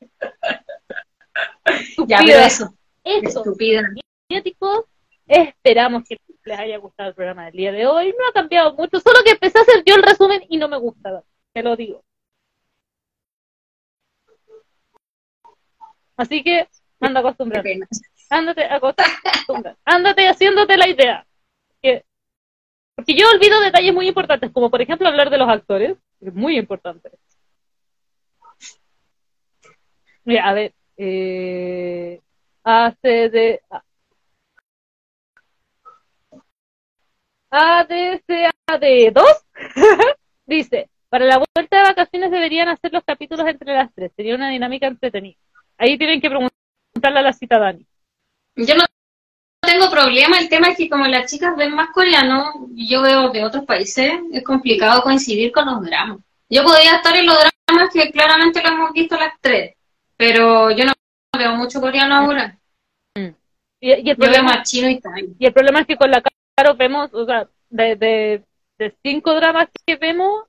Ya, pero eso. Eso. Estúpida. Esperamos que les haya gustado el programa del día de hoy. No ha cambiado mucho, solo que empecé a hacer yo el resumen y no me gusta, te lo digo. Así que anda pena. Ándate acostumbrando. Ándate haciéndote la idea. Que- porque yo olvido detalles muy importantes, como por ejemplo hablar de los actores, que es muy importante. Mira, a ver, eh, hace de ADCAD2 dice, para la vuelta de vacaciones deberían hacer los capítulos entre las tres, sería una dinámica entretenida. Ahí tienen que preguntarle a la cita Dani. Yo no tengo problema, el tema es que como las chicas ven más coreano, y yo veo de otros países, es complicado coincidir con los dramas. Yo podría estar en los dramas que claramente lo hemos visto las tres, pero yo no veo mucho coreano ahora. Y, y el Yo veo más chino y tal. y el problema es que con la Caro vemos, o sea, de, de, de cinco dramas que vemos,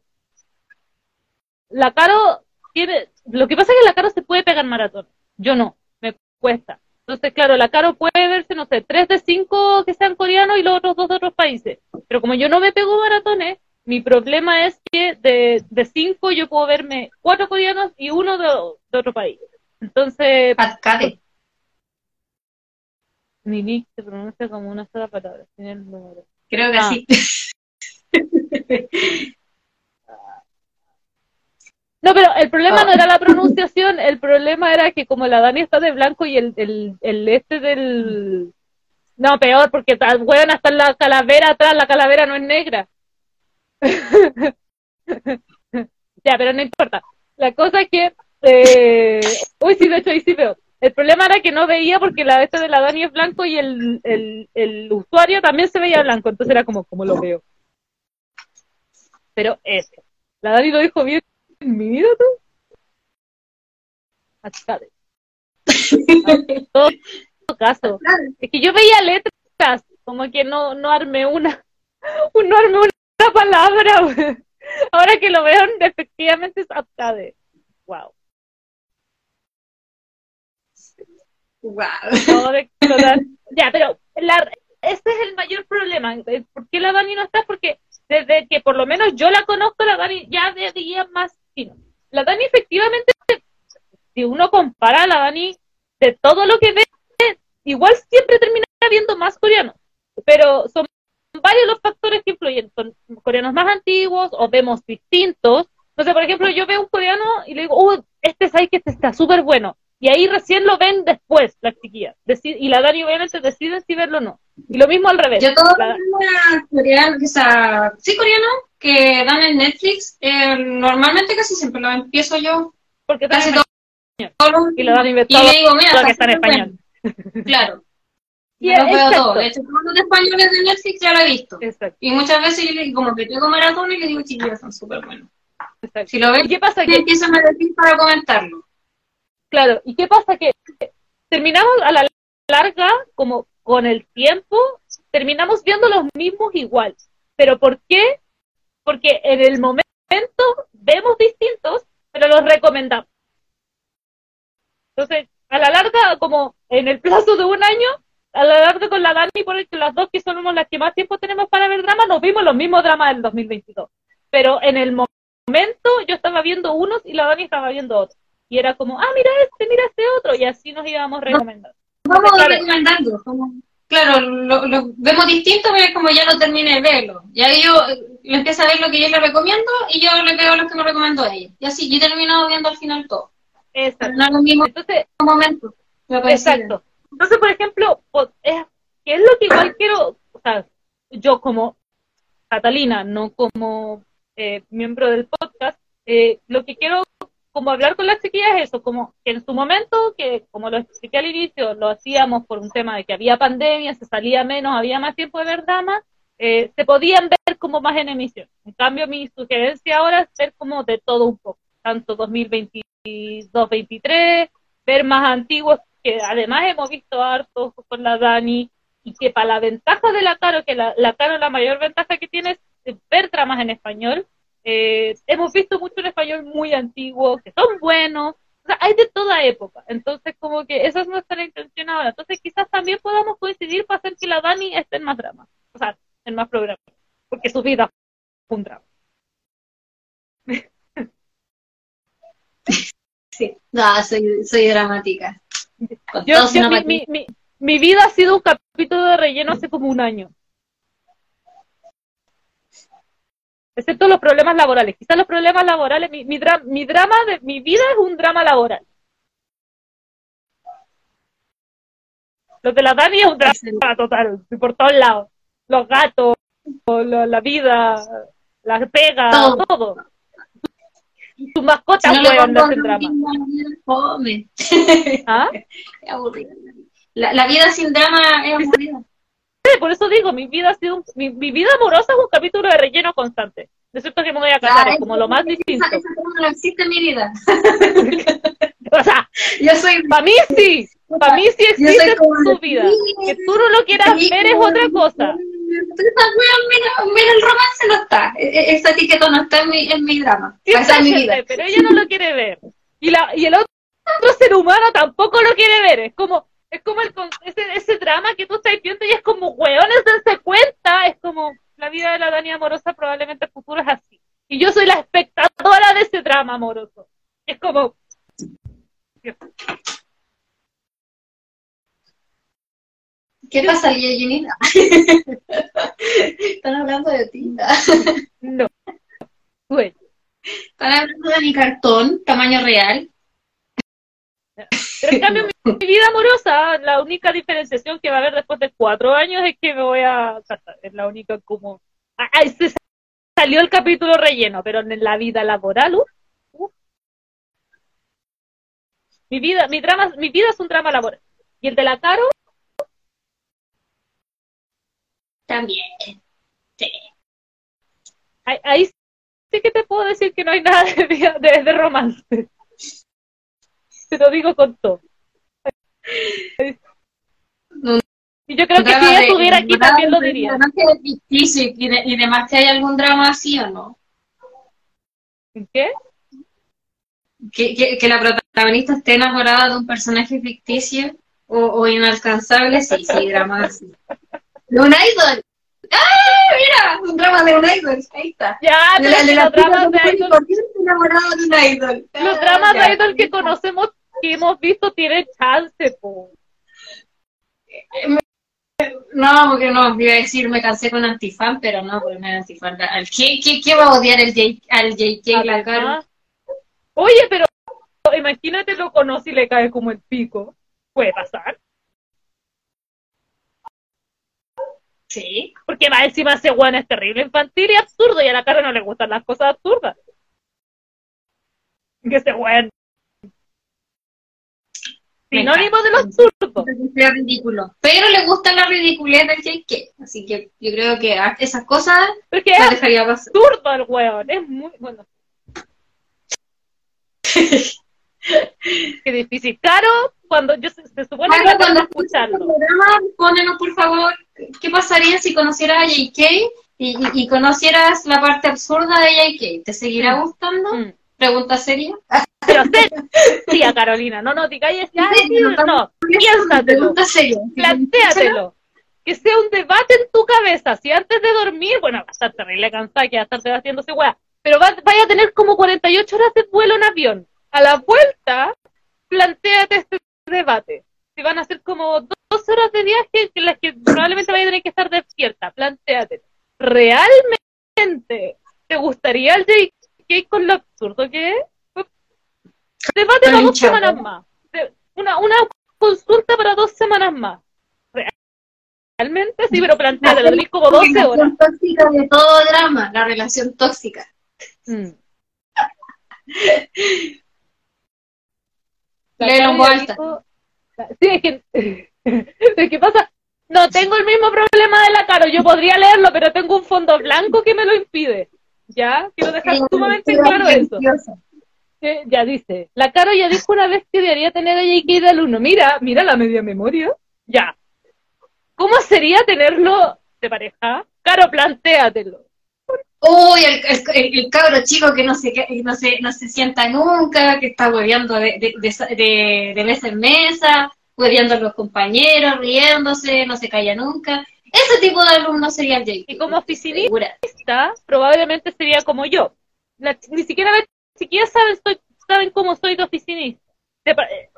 la Caro tiene, lo que pasa es que la Caro se puede pegar maratón, yo no, me cuesta. Entonces, claro, la Caro puede verse, no sé, tres de cinco que sean coreanos y los otros dos de otros países. Pero como yo no me pego maratones, mi problema es que de, de cinco yo puedo verme cuatro coreanos y uno de, de otro país. Entonces, Pascale. Ninik se pronuncia como una sola palabra, tiene el número. Creo que Ah. sí. No, pero el problema Ah. no era la pronunciación, el problema era que como la Dani está de blanco y el, el, el este del... No, peor, porque weón hasta la calavera atrás, la calavera no es negra. ya, pero no importa. La cosa es que... Eh... Uy, sí, de hecho ahí sí veo. El problema era que no veía porque la este de la Dani es blanco y el, el, el usuario también se veía blanco, entonces era como, ¿cómo lo veo? Pero eso. La Dani lo dijo bien. Mira tú. Achicade. En todo caso. Es que yo veía letras, como que no, no armé una, no armé una palabra. Ahora que lo veo, efectivamente es arcade. Wow. Wow. De explotar. Ya, pero la, este es el mayor problema. ¿Por qué la Dani no está? Porque desde que por lo menos yo la conozco, la Dani ya veía más La Dani efectivamente, si uno compara a la Dani de todo lo que ve, igual siempre termina viendo más coreanos. Pero son varios los factores que influyen. Son coreanos más antiguos o vemos distintos. Sé, por ejemplo, yo veo un coreano y le digo, oh, este sabe que este está súper bueno. Y ahí recién lo ven después, las chiquillas. Deci- y la Dani obviamente deciden si verlo o no. Y lo mismo al revés. Yo todo La- coreano, que sea, sí coreano, que dan en Netflix, eh, normalmente casi siempre lo empiezo yo. porque Casi todo. Y la Dani ve y le digo, mira, lo que está en español. bueno. Claro. Y veo exacto. todo. De hecho, todos los españoles de Netflix ya lo he visto. Exacto, Y muchas veces yo le- como que tengo maratón y le digo, chiquillos, son súper buenos. exacto. Si lo ven, ¿Y qué pasa? Que, empiezan a decir para comentarlo. claro, ¿y qué pasa? Que terminamos a la larga, como con el tiempo, terminamos viendo los mismos igual. ¿Pero por qué? Porque en el momento vemos distintos, pero los recomendamos. Entonces, a la larga, como en el plazo de un año, a la larga con la Dani, por el que las dos que somos las que más tiempo tenemos para ver drama, nos vimos los mismos dramas del 2022. Pero en el mo- momento yo estaba viendo unos y la Dani estaba viendo otros. Y era como, ah, mira este, mira este otro, y así nos íbamos recomendando. Vamos Claro. recomendando. como- claro, lo, lo vemos distinto, pero es como ya lo terminé de verlo. Y ahí yo eh, le empiezo a ver lo que yo le recomiendo y yo le veo lo que me recomendó a ella. Y así, yo he terminado viendo al final todo. Exacto. no el mismo Entonces, momento. lo. Exacto. Entonces, por ejemplo, po- es, ¿qué es lo que igual quiero? O sea, yo como Catalina, no como eh, miembro del podcast, eh, lo que quiero como hablar con las chiquillas es eso, como que en su momento, que como lo expliqué al inicio, lo hacíamos por un tema de que había pandemia, se salía menos, había más tiempo de ver dramas, eh, se podían ver como más en emisión. En cambio, mi sugerencia ahora es ver como de todo un poco, tanto 2022-23, ver más antiguos, que además hemos visto hartos con la Dani, y que para la ventaja de la Caro, que la, la Caro la mayor ventaja que tiene es ver dramas en español, eh, hemos visto mucho en español muy antiguo, que son buenos, o sea, hay de toda época, entonces como que esa es nuestra intención ahora, entonces quizás también podamos coincidir para hacer que la Dani esté en más dramas, o sea, en más programas, porque su vida fue un drama. Sí. No, soy, soy dramática. Yo, yo- mi, mi, mi, mi vida ha sido un capítulo de relleno hace como un año. Excepto los problemas laborales. Quizás los problemas laborales, mi, mi, dra- mi drama de mi vida es un drama laboral. Lo de la Dani es un drama total, por todos lados. Los gatos, lo- la vida, las pegas, Todo. todo. Tu mascota, Si no pongo es el drama. fome. ¿Ah? Es aburrida. La, la vida sin drama es aburrida. Por eso digo, mi vida ha sido un- mi, mi vida amorosa es un capítulo de relleno constante. De cierto que me voy a casar, es como lo más distinto. Esa, no existe en mi vida. O sea, Yo soy para mí sí, para mí sí existe tu vida. Que tú no lo quieras ver es otra cosa. menos, menos el romance no está. E- e- Esa etiqueta no está en mi, en mi drama. Sí, mi vida. pero ella no lo quiere ver. Y, la, y el otro ser humano tampoco lo quiere ver. Es como, es como el, con- ese, ese drama que tú estás viendo y es como, weones, dense cuenta. Es como, la vida de la Dani amorosa probablemente el futuro es así. Y yo soy la espectadora de ese drama amoroso. Es como, ¿Qué pasa, Lía Junina? Están hablando de ti. no. Güey, Están hablando de mi cartón, tamaño real. Pero en cambio, mi, mi vida amorosa, la única diferenciación que va a haber después de cuatro años es que me voy a casar. Es la única como. Ah, ah, se salió el capítulo relleno, pero en la vida laboral, uf. Mi vida, mi drama, mi vida es un drama laboral. Y el de la Caro, También. Sí. ahí, ahí sí que te puedo decir que no hay nada de, de, de romance. Te lo digo con todo. Y yo creo que si ella estuviera aquí también lo diría. que es y, de- y demás que hay algún drama así o no. ¿Qué? Que, que, que la protagonista esté enamorada de un personaje ficticio o, o inalcanzable, sí, sí, drama así. De un idol. ¡Ah! Mira, un drama de un idol. Ahí está. Ya, De la, de los dramas de idol de un idol. Los dramas de idol que conocemos, que hemos visto, tienen chance, po. No, porque no, iba a decir me cansé con antifan, pero no, porque no es antifan. ¿Qué, qué, qué va a odiar el J, al JK la cara? Oye, pero imagínate lo conoce y le cae como el pico. Puede pasar. Sí. Porque va encima ese weón es terrible, infantil y absurdo, y a la cara no le gustan las cosas absurdas. Que ese weón. Sinónimo de lo encanta. absurdo. Entonces, sea ridículo. Pero le gusta la ridiculez del JK. Así que yo creo que esas cosas Porque las es dejaría pasar. absurdo el weón. Es muy. Bueno. Qué difícil. Caro, cuando yo se, se supone que Claro, cuando que escucharlo. escuches el programa, pónenos por favor qué pasaría si conocieras a JK y, y, y conocieras la parte absurda de JK. ¿Te seguirá Mm. gustando? Mm. Pregunta seria. Pero sí, a Carolina, no, no te calles ya, Sí, sí, no, no, piénsatelo, Pregunta seria. plantéatelo, que sea un debate en tu cabeza, si antes de dormir, bueno, va a estar terrible cansada, que va a estar haciéndose weá, pero va, vaya a tener como 48 horas de vuelo en avión, a la vuelta, plantéate este debate, si van a ser como dos, dos horas de viaje, en las que probablemente vaya a tener que estar despierta, plantéate, ¿realmente te gustaría el JK con lo absurdo que es? Debate para dos semanas más. Una, una consulta para dos semanas más. ¿Realmente? Sí, pero planteate, lo tenéis como La 12 horas. relación tóxica de todo drama, la relación tóxica. Mm. Léelo alta. dijo- Sí, es que, es que pasa, no tengo el mismo problema de la Caro, yo podría leerlo, pero tengo un fondo blanco que me lo impide. ¿Ya? Quiero dejar sumamente claro eso. Eh, ya dice, la Caro ya dijo una vez que debería tener a JK de alumno. Mira, mira la media memoria. Ya. ¿Cómo sería tenerlo de pareja? Caro, plantéatelo. Uy, el, el, cabro chico que no se, no se, no se sienta nunca, que está hueveando de, de, de, de- de mesa en mesa, hueveando a los compañeros, riéndose, no se calla nunca. Ese tipo de alumno sería el JK. Y como oficinista, Segura. probablemente sería como yo. La- ni siquiera ni siquiera saben, soy- saben cómo soy de oficinista. De eh,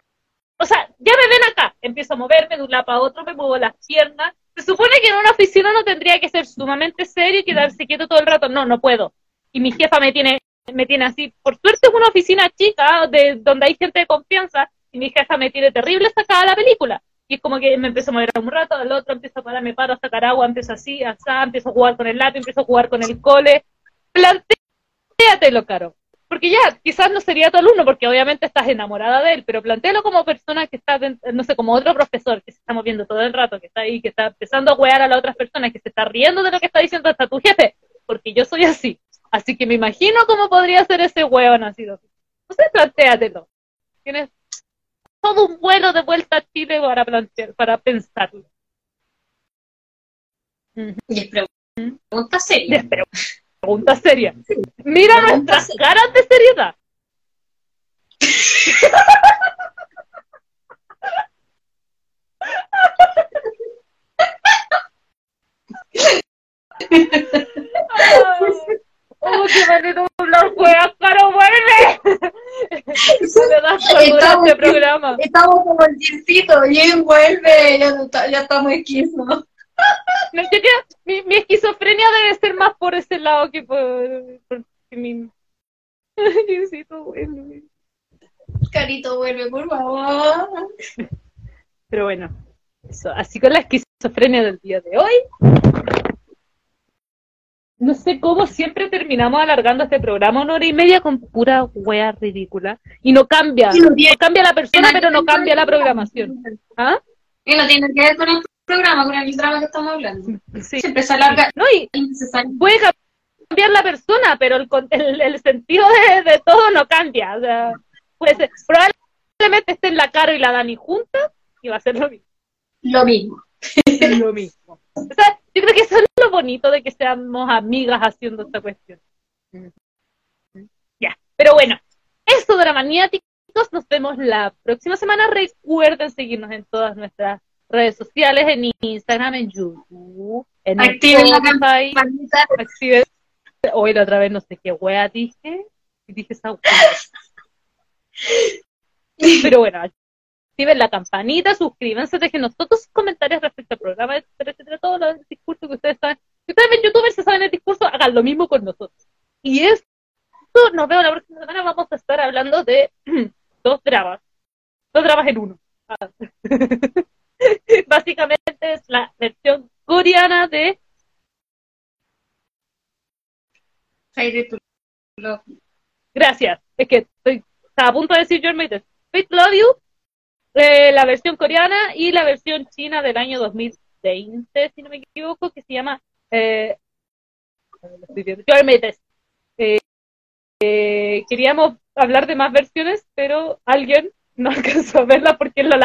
o sea, ya me ven acá, empiezo a moverme de un lado para otro, me muevo las piernas. Se supone que en una oficina no tendría que ser sumamente serio y quedarse quieto todo el rato. No, no puedo. Y mi jefa me tiene, me tiene así. Por suerte es una oficina chica de donde hay gente de confianza y mi jefa me tiene terrible sacada la película. Y es como que me empiezo a mover un rato, al otro empiezo a parar, me paro a sacar agua, empiezo así, asá, empiezo a jugar con el lápiz, empiezo a jugar con el cole. Plantéatelo, Caro. Porque ya, quizás no sería tu alumno, porque obviamente estás enamorada de él, pero plantéalo como persona que está, no sé, como otro profesor que se está moviendo todo el rato, que está ahí, que está empezando a wear a las otras personas, que se está riendo de lo que está diciendo hasta tu jefe, porque yo soy así. Así que me imagino cómo podría ser ese hueón así. Sé, plantéatelo. Tienes todo un vuelo de vuelta a Chile para plantear, para pensarlo. Y es pregunta seria. Pero, pregunta seria. Mira Pregunta nuestras seria. caras de seriedad. ¡Oh, qué manera de hablar! ¡Caro, vuelve! Estamos- este programa. Estamos como el Jimcito, Jim vuelve, ya, ya estamos esquizos. No, yo creo- mi, mi esquizofrenia debe ser más por ese lado que por, por mi... Diosito, vuelve. Carito, vuelve, por favor. Pero bueno, eso. Así con la esquizofrenia del día de hoy. No sé cómo siempre terminamos alargando este programa una hora y media con pura wea ridícula. Y no cambia. No cambia la persona, pero no cambia la programación. ¿Ah? Y no tiene que ver con el programa, con el drama que estamos hablando. Sí. Siempre se alarga No, y puede cambiar la persona, pero el, el, el sentido de, de todo no cambia. O sea, puede ser, probablemente estén la Caro y la Dani juntas y va a ser lo mismo. Lo mismo. lo mismo. O sea, yo creo que eso es lo bonito de que seamos amigas haciendo esta cuestión. Ya, pero bueno, eso Dramaniáticos, nos vemos la próxima semana. Recuerden seguirnos en todas nuestras redes sociales, en Instagram, en YouTube, en Activen la Spotify. Manita, Activen. Hoy la otra vez no sé qué wea dije. Y dije esa wea. Pero bueno, activen la campanita, suscríbanse, déjenos todos sus comentarios respecto al programa, etcétera, etcétera, todo del discurso que ustedes saben. Si ustedes ven youtubers se saben el discurso, hagan lo mismo con nosotros. Y esto nos vemos la próxima semana, vamos a estar hablando de dos dramas. Dos dramas en uno. Ah. Básicamente es la versión coreana de. Gracias. Es que estoy estaba a punto de decir Your. Fate Love You, eh, la versión coreana y la versión china del año 2020, si no me equivoco, que se llama eh. Eh, eh, queríamos hablar de más versiones, pero alguien no alcanzó a verla porque la,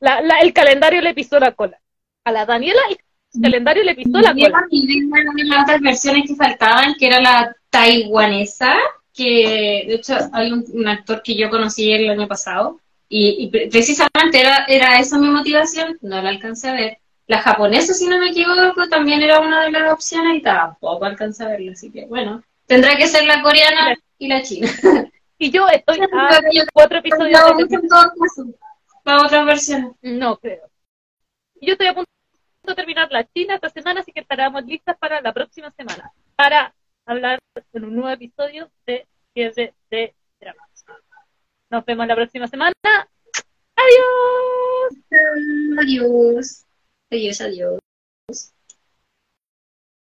la, la- el calendario le pisó la cola. A la Daniela el calendario le pisó la cola. de las otras versiones que faltaban, que era la taiwanesa, que de hecho hay un actor que yo conocí el año pasado, y, y pre- precisamente era, era esa mi motivación, no la alcancé a ver. La japonesa, si no me equivoco, también era una de las opciones y tampoco alcancé a verla, así que bueno, tendrá que ser la coreana y la china. Y yo estoy a cuatro episodios No, de las otras versiones. No creo. Yo estoy a punto de terminar la China esta semana, así que estaremos listas para la próxima semana, para hablar en un nuevo episodio de Fiebre de. Nos vemos la próxima semana. Adiós. Adiós. Adiós, adiós.